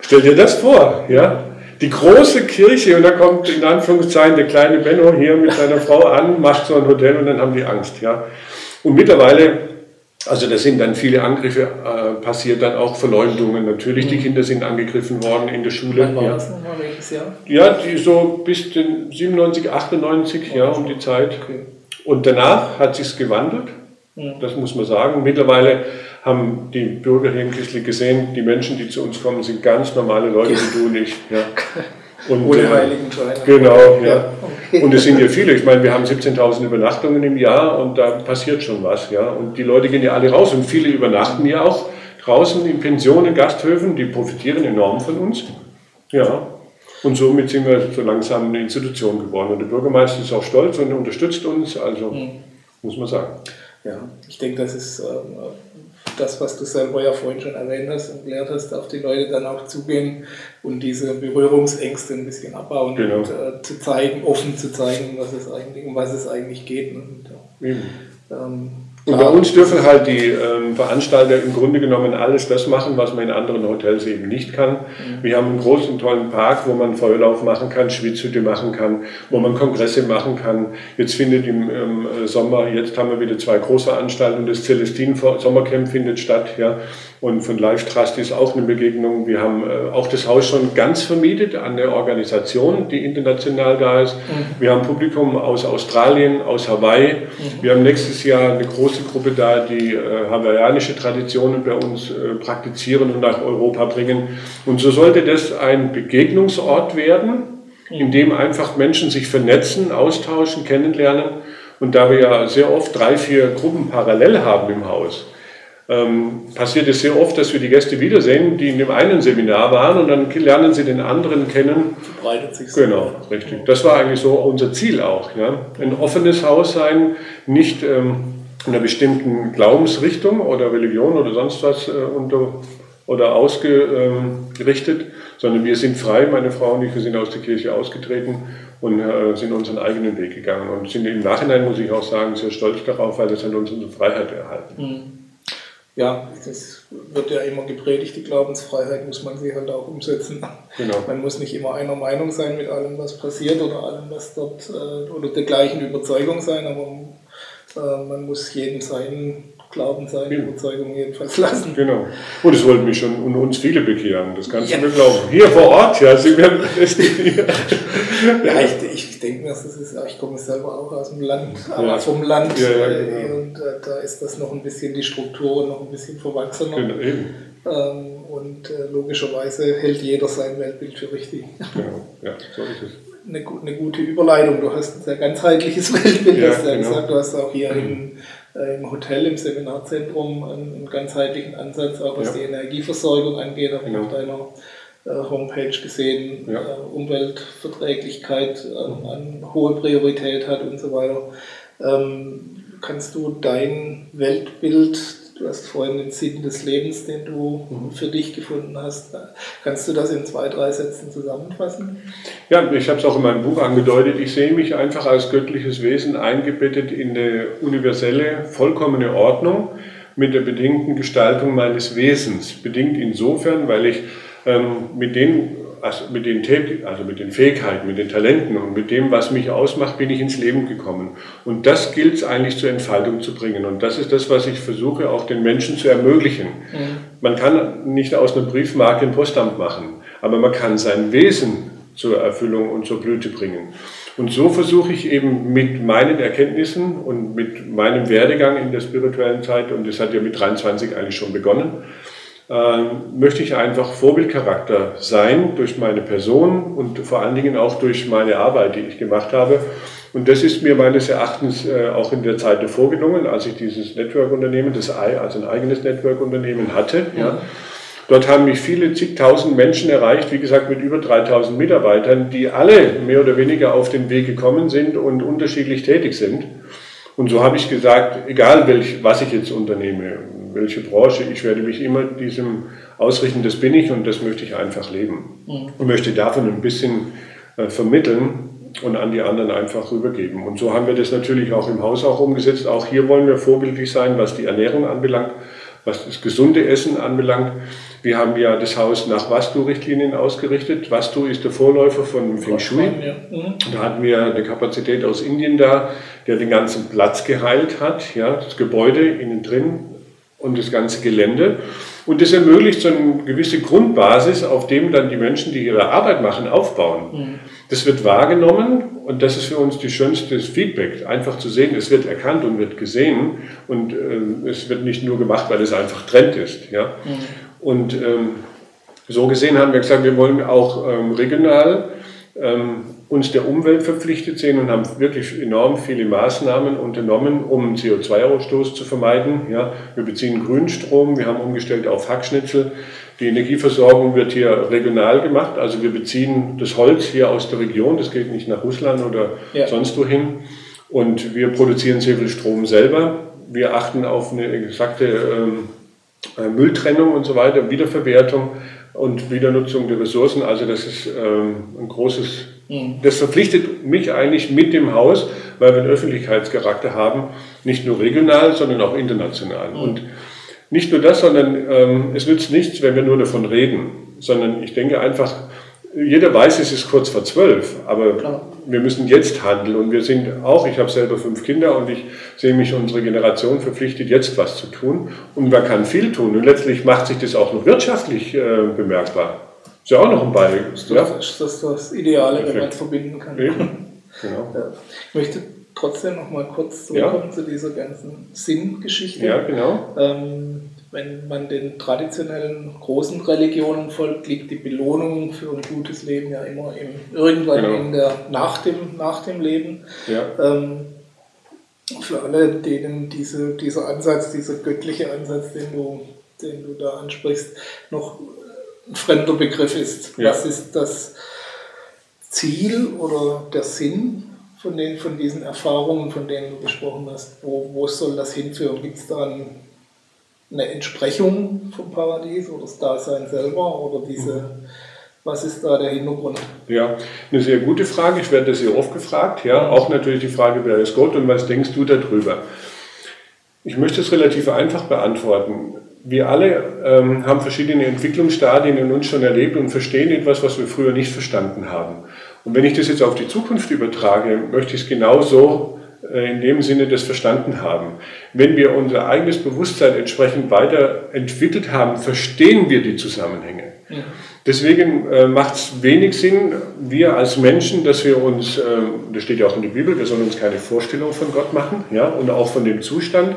Stell dir das vor, ja? Die große Kirche und da kommt in Anführungszeichen der kleine Benno hier mit seiner Frau an, macht so ein Hotel und dann haben die Angst, ja? Und mittlerweile, also da sind dann viele Angriffe äh, passiert, dann auch Verleumdungen. Natürlich, die mhm. Kinder sind angegriffen worden in der Schule. Wann war ja. das nochmal, welches Jahr? Ja, die so bis den 97, 98, oh, ja, um die Zeit. Okay. Und danach hat sich gewandelt, ja. das muss man sagen. Mittlerweile haben die Bürger hier in Kislik gesehen, die Menschen, die zu uns kommen, sind ganz normale Leute wie du und ich. Ja. (laughs) Und, Ohne äh, Heiligenschein. Genau, ja. Okay. Und es sind ja viele. Ich meine, wir haben 17.000 Übernachtungen im Jahr und da passiert schon was. Ja. Und die Leute gehen ja alle raus und viele übernachten ja auch draußen in Pensionen, Gasthöfen, die profitieren enorm von uns. Ja. Und somit sind wir so langsam eine Institution geworden. Und der Bürgermeister ist auch stolz und unterstützt uns, also mhm. muss man sagen. Ja, ich denke, das ist äh, das, was du selber ja vorhin schon erwähnt hast und gelehrt hast, auf die Leute dann auch zugehen und diese Berührungsängste ein bisschen abbauen genau. und äh, zu zeigen, offen zu zeigen, was es eigentlich, um was es eigentlich geht. Und, äh, ähm, Und bei uns dürfen halt die ähm, Veranstalter im Grunde genommen alles das machen, was man in anderen Hotels eben nicht kann. Mhm. Wir haben einen großen, tollen Park, wo man Feuerlauf machen kann, Schwitzhütte machen kann, wo man Kongresse machen kann. Jetzt findet im ähm, Sommer, jetzt haben wir wieder zwei Großveranstaltungen, das Celestin Sommercamp findet statt, ja. Und von Live Trust ist auch eine Begegnung. Wir haben äh, auch das Haus schon ganz vermietet an eine Organisation, die international da ist. Mhm. Wir haben Publikum aus Australien, aus Hawaii. Mhm. Wir haben nächstes Jahr eine große Gruppe da, die äh, hawaiianische Traditionen bei uns äh, praktizieren und nach Europa bringen. Und so sollte das ein Begegnungsort werden, mhm. in dem einfach Menschen sich vernetzen, austauschen, kennenlernen. Und da wir ja sehr oft drei, vier Gruppen parallel haben im Haus, ähm, passiert es sehr oft, dass wir die Gäste wiedersehen, die in dem einen Seminar waren und dann lernen sie den anderen kennen. Verbreitet sich Genau, richtig. Das war eigentlich so unser Ziel auch. Ja? Ein offenes Haus sein, nicht ähm, einer bestimmten Glaubensrichtung oder Religion oder sonst was äh, unter oder ausgerichtet, ähm, sondern wir sind frei, meine Frau und ich, wir sind aus der Kirche ausgetreten und äh, sind unseren eigenen Weg gegangen und sind im Nachhinein, muss ich auch sagen, sehr stolz darauf, weil das hat uns unsere Freiheit erhalten. Mhm ja, das wird ja immer gepredigt, die Glaubensfreiheit muss man sie halt auch umsetzen. Genau. Man muss nicht immer einer Meinung sein mit allem, was passiert oder allem, was dort, äh, oder der gleichen Überzeugung sein, aber äh, man muss jedem seinen Glauben, seine ja. Überzeugung jedenfalls lassen. Genau. Und es wollten mich schon und uns viele bekehren, das kannst ja. du mir glauben. Hier vor Ort, ja, sie werden (laughs) Ja, ich, ich denke mir, das ist, ich komme selber auch aus dem Land, aber ja. vom Land. Ja, äh, genau. Und äh, da ist das noch ein bisschen, die Struktur noch ein bisschen verwachsener. Genau, eben. Ähm, und äh, logischerweise hält jeder sein Weltbild für richtig. Genau, ja, so ist es. Eine, gute Überleitung. Du hast ein sehr ganzheitliches (laughs) Weltbild, ja, hast du ja genau. gesagt. Du hast auch hier mhm. in äh, im Hotel, im Seminarzentrum einen, ganzheitlichen Ansatz, auch was ja. die Energieversorgung angeht, habe ich auf deiner äh, Homepage gesehen, ja. Äh, Umweltverträglichkeit an hohe Priorität hat und so weiter. Ähm, kannst du dein Weltbild Du hast vorhin den Sinn des Lebens, den du mhm. für dich gefunden hast. Kannst du das in zwei, drei Sätzen zusammenfassen? Ja, ich habe es auch in meinem Buch angedeutet. Ich sehe mich einfach als göttliches Wesen eingebettet in eine universelle, vollkommene Ordnung mit der bedingten Gestaltung meines Wesens. Bedingt insofern, weil ich ähm, mit den also mit den, also mit den Fähigkeiten, mit den Talenten und mit dem, was mich ausmacht, bin ich ins Leben gekommen. Und das gilt es eigentlich zur Entfaltung zu bringen. Und das ist das, was ich versuche, auch den Menschen zu ermöglichen. Mhm. Man kann nicht aus einer Briefmarke ein Postamt machen, aber man kann sein Wesen zur Erfüllung und zur Blüte bringen. Und so versuche ich eben mit meinen Erkenntnissen und mit meinem Werdegang in der spirituellen Zeit, und das hat ja mit 23 eigentlich schon begonnen, möchte ich einfach Vorbildcharakter sein durch meine Person und vor allen Dingen auch durch meine Arbeit, die ich gemacht habe. Und das ist mir meines Erachtens äh, auch in der Zeit vorgelungen, als ich dieses Network-Unternehmen, das I, also ein eigenes Network-Unternehmen hatte. Ja. Dort haben mich viele zigtausend Menschen erreicht, wie gesagt mit über 3000 Mitarbeitern, die alle mehr oder weniger auf den Weg gekommen sind und unterschiedlich tätig sind. Und so habe ich gesagt, egal welch, was ich jetzt unternehme, welche Branche, ich werde mich immer diesem ausrichten, das bin ich und das möchte ich einfach leben. Mhm. Und möchte davon ein bisschen äh, vermitteln und an die anderen einfach rübergeben. Und so haben wir das natürlich auch im Haus auch umgesetzt. Auch hier wollen wir vorbildlich sein, was die Ernährung anbelangt, was das gesunde Essen anbelangt. Wir haben ja das Haus nach Vastu-Richtlinien ausgerichtet. Vastu ist der Vorläufer von Feng Shui. Mhm. Da hatten wir eine Kapazität aus Indien da, der den ganzen Platz geheilt hat. Ja, das Gebäude innen drin, und das ganze Gelände. Und das ermöglicht so eine gewisse Grundbasis, auf dem dann die Menschen, die ihre Arbeit machen, aufbauen. Mhm. Das wird wahrgenommen und das ist für uns die schönste Feedback, einfach zu sehen, es wird erkannt und wird gesehen und äh, es wird nicht nur gemacht, weil es einfach Trend ist. Ja? Mhm. Und ähm, so gesehen haben wir gesagt, wir wollen auch ähm, regional ähm, uns der Umwelt verpflichtet sehen und haben wirklich enorm viele Maßnahmen unternommen, um CO2-Ausstoß zu vermeiden. Ja, wir beziehen Grünstrom, wir haben umgestellt auf Hackschnitzel. Die Energieversorgung wird hier regional gemacht, also wir beziehen das Holz hier aus der Region, das geht nicht nach Russland oder ja. sonst wohin. Und wir produzieren sehr viel Strom selber. Wir achten auf eine exakte ähm, äh, Mülltrennung und so weiter, Wiederverwertung und Wiedernutzung der Ressourcen. Also das ist ähm, ein großes. Das verpflichtet mich eigentlich mit dem Haus, weil wir einen Öffentlichkeitscharakter haben, nicht nur regional, sondern auch international. Mhm. Und nicht nur das, sondern ähm, es nützt nichts, wenn wir nur davon reden, sondern ich denke einfach, jeder weiß, es ist kurz vor zwölf, aber Klar. wir müssen jetzt handeln und wir sind auch, ich habe selber fünf Kinder und ich sehe mich unsere Generation verpflichtet, jetzt was zu tun und man kann viel tun und letztlich macht sich das auch noch wirtschaftlich äh, bemerkbar. Ist ja auch noch ein Beispiel. Das ja? ist das, das Ideale, Perfekt. wenn man es verbinden kann. Eben. Genau. Ja. Ich möchte trotzdem noch mal kurz zurückkommen ja. zu dieser ganzen Sinngeschichte. Ja, genau. Ähm, wenn man den traditionellen großen Religionen folgt, liegt die Belohnung für ein gutes Leben ja immer im, irgendwann genau. in der, nach, dem, nach dem Leben. Ja. Ähm, für alle, denen diese, dieser Ansatz, dieser göttliche Ansatz, den du, den du da ansprichst, noch ein fremder Begriff ist. Ja. Was ist das Ziel oder der Sinn von, den, von diesen Erfahrungen, von denen du gesprochen hast? Wo, wo soll das hinführen? Gibt es da ein, eine Entsprechung vom Paradies oder das Dasein selber oder diese, was ist da der Hintergrund? Ja, eine sehr gute Frage. Ich werde das sehr oft gefragt. Ja, auch natürlich die Frage, wer ist Gott und was denkst du darüber? Ich möchte es relativ einfach beantworten wir alle ähm, haben verschiedene Entwicklungsstadien in uns schon erlebt und verstehen etwas, was wir früher nicht verstanden haben. Und wenn ich das jetzt auf die Zukunft übertrage, möchte ich es genauso äh, in dem Sinne das verstanden haben. Wenn wir unser eigenes Bewusstsein entsprechend weiterentwickelt haben, verstehen wir die Zusammenhänge. Ja. Deswegen äh, macht es wenig Sinn, wir als Menschen, dass wir uns, äh, das steht ja auch in der Bibel, wir sollen uns keine Vorstellung von Gott machen ja, und auch von dem Zustand,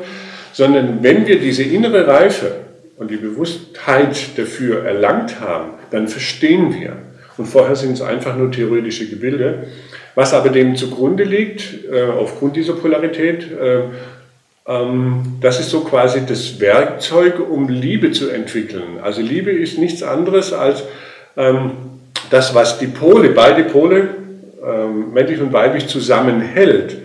sondern wenn wir diese innere Reife und die Bewusstheit dafür erlangt haben, dann verstehen wir. Und vorher sind es einfach nur theoretische Gebilde. Was aber dem zugrunde liegt, äh, aufgrund dieser Polarität, äh, ähm, das ist so quasi das Werkzeug, um Liebe zu entwickeln. Also Liebe ist nichts anderes als ähm, das, was die Pole, beide Pole, ähm, männlich und weiblich, zusammenhält.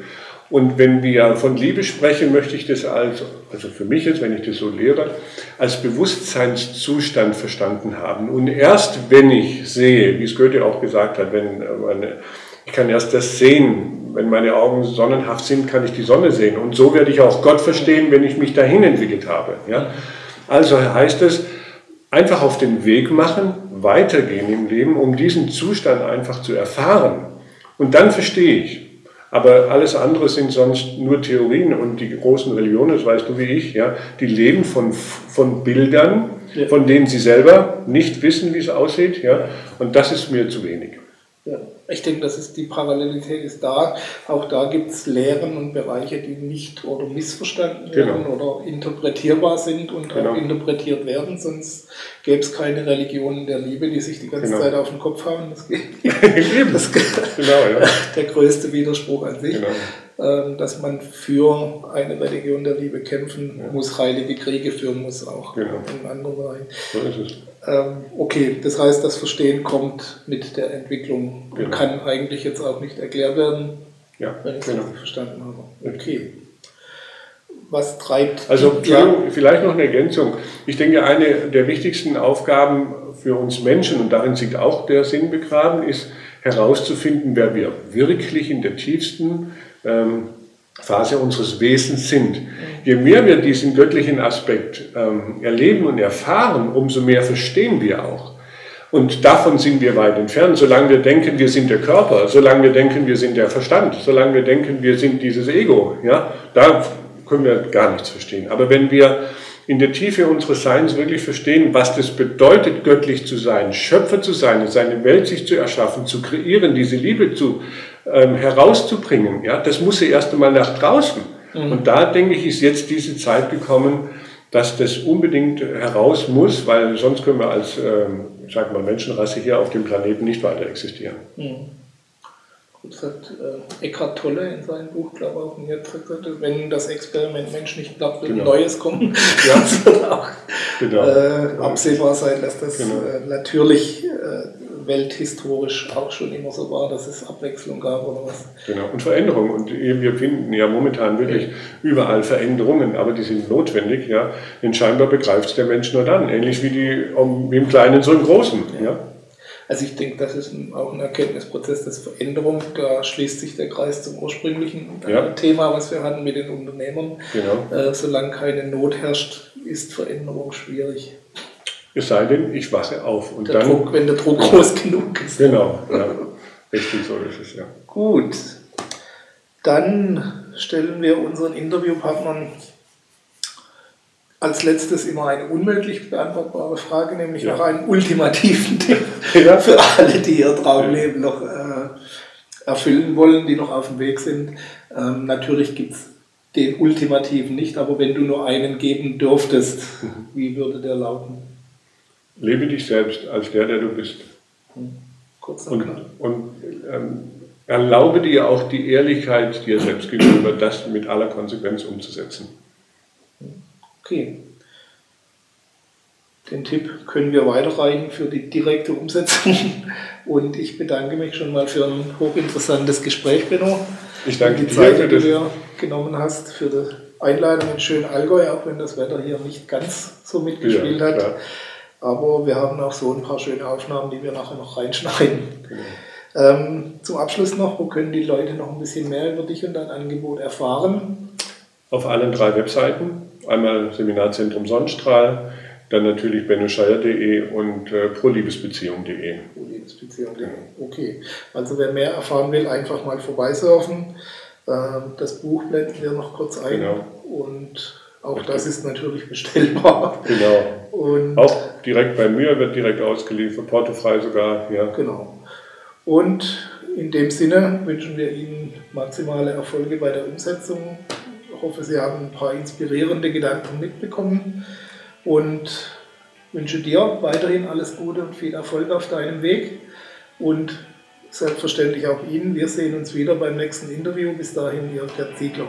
Und wenn wir von Liebe sprechen, möchte ich das als, also für mich jetzt, wenn ich das so lehre, als Bewusstseinszustand verstanden haben. Und erst wenn ich sehe, wie es Goethe auch gesagt hat, wenn meine, ich kann erst das sehen, wenn meine Augen sonnenhaft sind, kann ich die Sonne sehen. Und so werde ich auch Gott verstehen, wenn ich mich dahin entwickelt habe. Ja? Also heißt es, einfach auf den Weg machen, weitergehen im Leben, um diesen Zustand einfach zu erfahren. Und dann verstehe ich. Aber alles andere sind sonst nur Theorien und die großen Religionen, das weißt du wie ich, ja, die leben von, von Bildern, ja. von denen sie selber nicht wissen, wie es aussieht, ja, und das ist mir zu wenig. Ja, ich denke, das ist die Parallelität ist da. Auch da gibt es Lehren und Bereiche, die nicht oder missverstanden genau. werden oder interpretierbar sind und genau. auch interpretiert werden, sonst gäbe es keine Religionen der Liebe, die sich die ganze genau. Zeit auf den Kopf hauen. Das (laughs) geht das genau, ja. Der größte Widerspruch an sich. Genau. Ähm, dass man für eine Religion der Liebe kämpfen ja. muss, heilige Kriege führen muss, auch genau. in anderen Bereichen. So ist es. Ähm, okay, das heißt, das Verstehen kommt mit der Entwicklung genau. und kann eigentlich jetzt auch nicht erklärt werden, ja, wenn ich es genau. richtig verstanden habe. Okay. Was treibt. Also, ja. vielleicht noch eine Ergänzung. Ich denke, eine der wichtigsten Aufgaben für uns Menschen, und darin liegt auch der Sinn begraben, ist herauszufinden, wer wir wirklich in der tiefsten ähm, Phase unseres Wesens sind. Je mehr wir diesen göttlichen Aspekt ähm, erleben und erfahren, umso mehr verstehen wir auch. Und davon sind wir weit entfernt. Solange wir denken, wir sind der Körper, solange wir denken, wir sind der Verstand, solange wir denken, wir sind dieses Ego, ja, da können wir gar nichts verstehen. Aber wenn wir in der Tiefe unseres Seins wirklich verstehen, was das bedeutet, göttlich zu sein, Schöpfer zu sein, seine Welt sich zu erschaffen, zu kreieren, diese Liebe zu ähm, herauszubringen, ja, das muss sie erst einmal nach draußen. Mhm. Und da denke ich, ist jetzt diese Zeit gekommen, dass das unbedingt heraus muss, weil sonst können wir als, ähm, sag mal, Menschenrasse hier auf dem Planeten nicht weiter existieren. Mhm. Das hat äh, Eckhart Tolle in seinem Buch, glaube ich, auch jetzt gesagt, wenn das Experiment Mensch nicht klappt, wird genau. Neues kommen. Ja. (laughs) das wird auch genau. äh, absehbar sein, dass das genau. äh, natürlich äh, welthistorisch auch schon immer so war, dass es Abwechslung gab oder was. Genau, und Veränderung. Und wir finden ja momentan wirklich überall Veränderungen, aber die sind notwendig. Ja. Denn scheinbar begreift es der Mensch nur dann, ähnlich wie, die, wie im Kleinen so im Großen. Ja. ja. Also ich denke, das ist auch ein Erkenntnisprozess des Veränderung. Da schließt sich der Kreis zum ursprünglichen ja. Thema, was wir hatten mit den Unternehmern. Genau. Äh, solange keine Not herrscht, ist Veränderung schwierig. Es sei denn, ich wache auf. Und der dann, Druck, wenn der Druck groß genug ist. Genau, ja. richtig so ist es, ja. Gut, dann stellen wir unseren Interviewpartnern als letztes immer eine unmöglich beantwortbare Frage, nämlich ja. nach einem ultimativen Tipp (laughs) ja. für alle, die ihr Traumleben noch äh, erfüllen wollen, die noch auf dem Weg sind. Ähm, natürlich gibt es den ultimativen nicht, aber wenn du nur einen geben dürftest, mhm. wie würde der lauten? Lebe dich selbst als der, der du bist. Kurz und, und ähm, erlaube dir auch die Ehrlichkeit dir selbst gegenüber, das mit aller Konsequenz umzusetzen. Okay. Den Tipp können wir weiterreichen für die direkte Umsetzung. Und ich bedanke mich schon mal für ein hochinteressantes Gespräch, Benno. Ich danke die dir, Zeit, die du dir genommen hast für die Einladung in schönen Allgäu, auch wenn das Wetter hier nicht ganz so mitgespielt ja, hat. Klar. Aber wir haben auch so ein paar schöne Aufnahmen, die wir nachher noch reinschneiden. Genau. Ähm, zum Abschluss noch, wo können die Leute noch ein bisschen mehr über dich und dein Angebot erfahren? Auf allen drei Webseiten. Einmal Seminarzentrum Sonnenstrahl, dann natürlich bennoscheier.de und äh, proliebesbeziehung.de. Proliebesbeziehung.de, okay. Also wer mehr erfahren will, einfach mal vorbeisurfen. Äh, das Buch blenden wir noch kurz ein. Genau. Und auch das ist natürlich bestellbar. (laughs) Genau. Und auch direkt bei mir wird direkt ausgeliefert, portofrei sogar. Ja. Genau. Und in dem Sinne wünschen wir Ihnen maximale Erfolge bei der Umsetzung. Ich hoffe, Sie haben ein paar inspirierende Gedanken mitbekommen und wünsche dir weiterhin alles Gute und viel Erfolg auf deinem Weg und selbstverständlich auch Ihnen. Wir sehen uns wieder beim nächsten Interview. Bis dahin, Ihr Gerd Ziegler.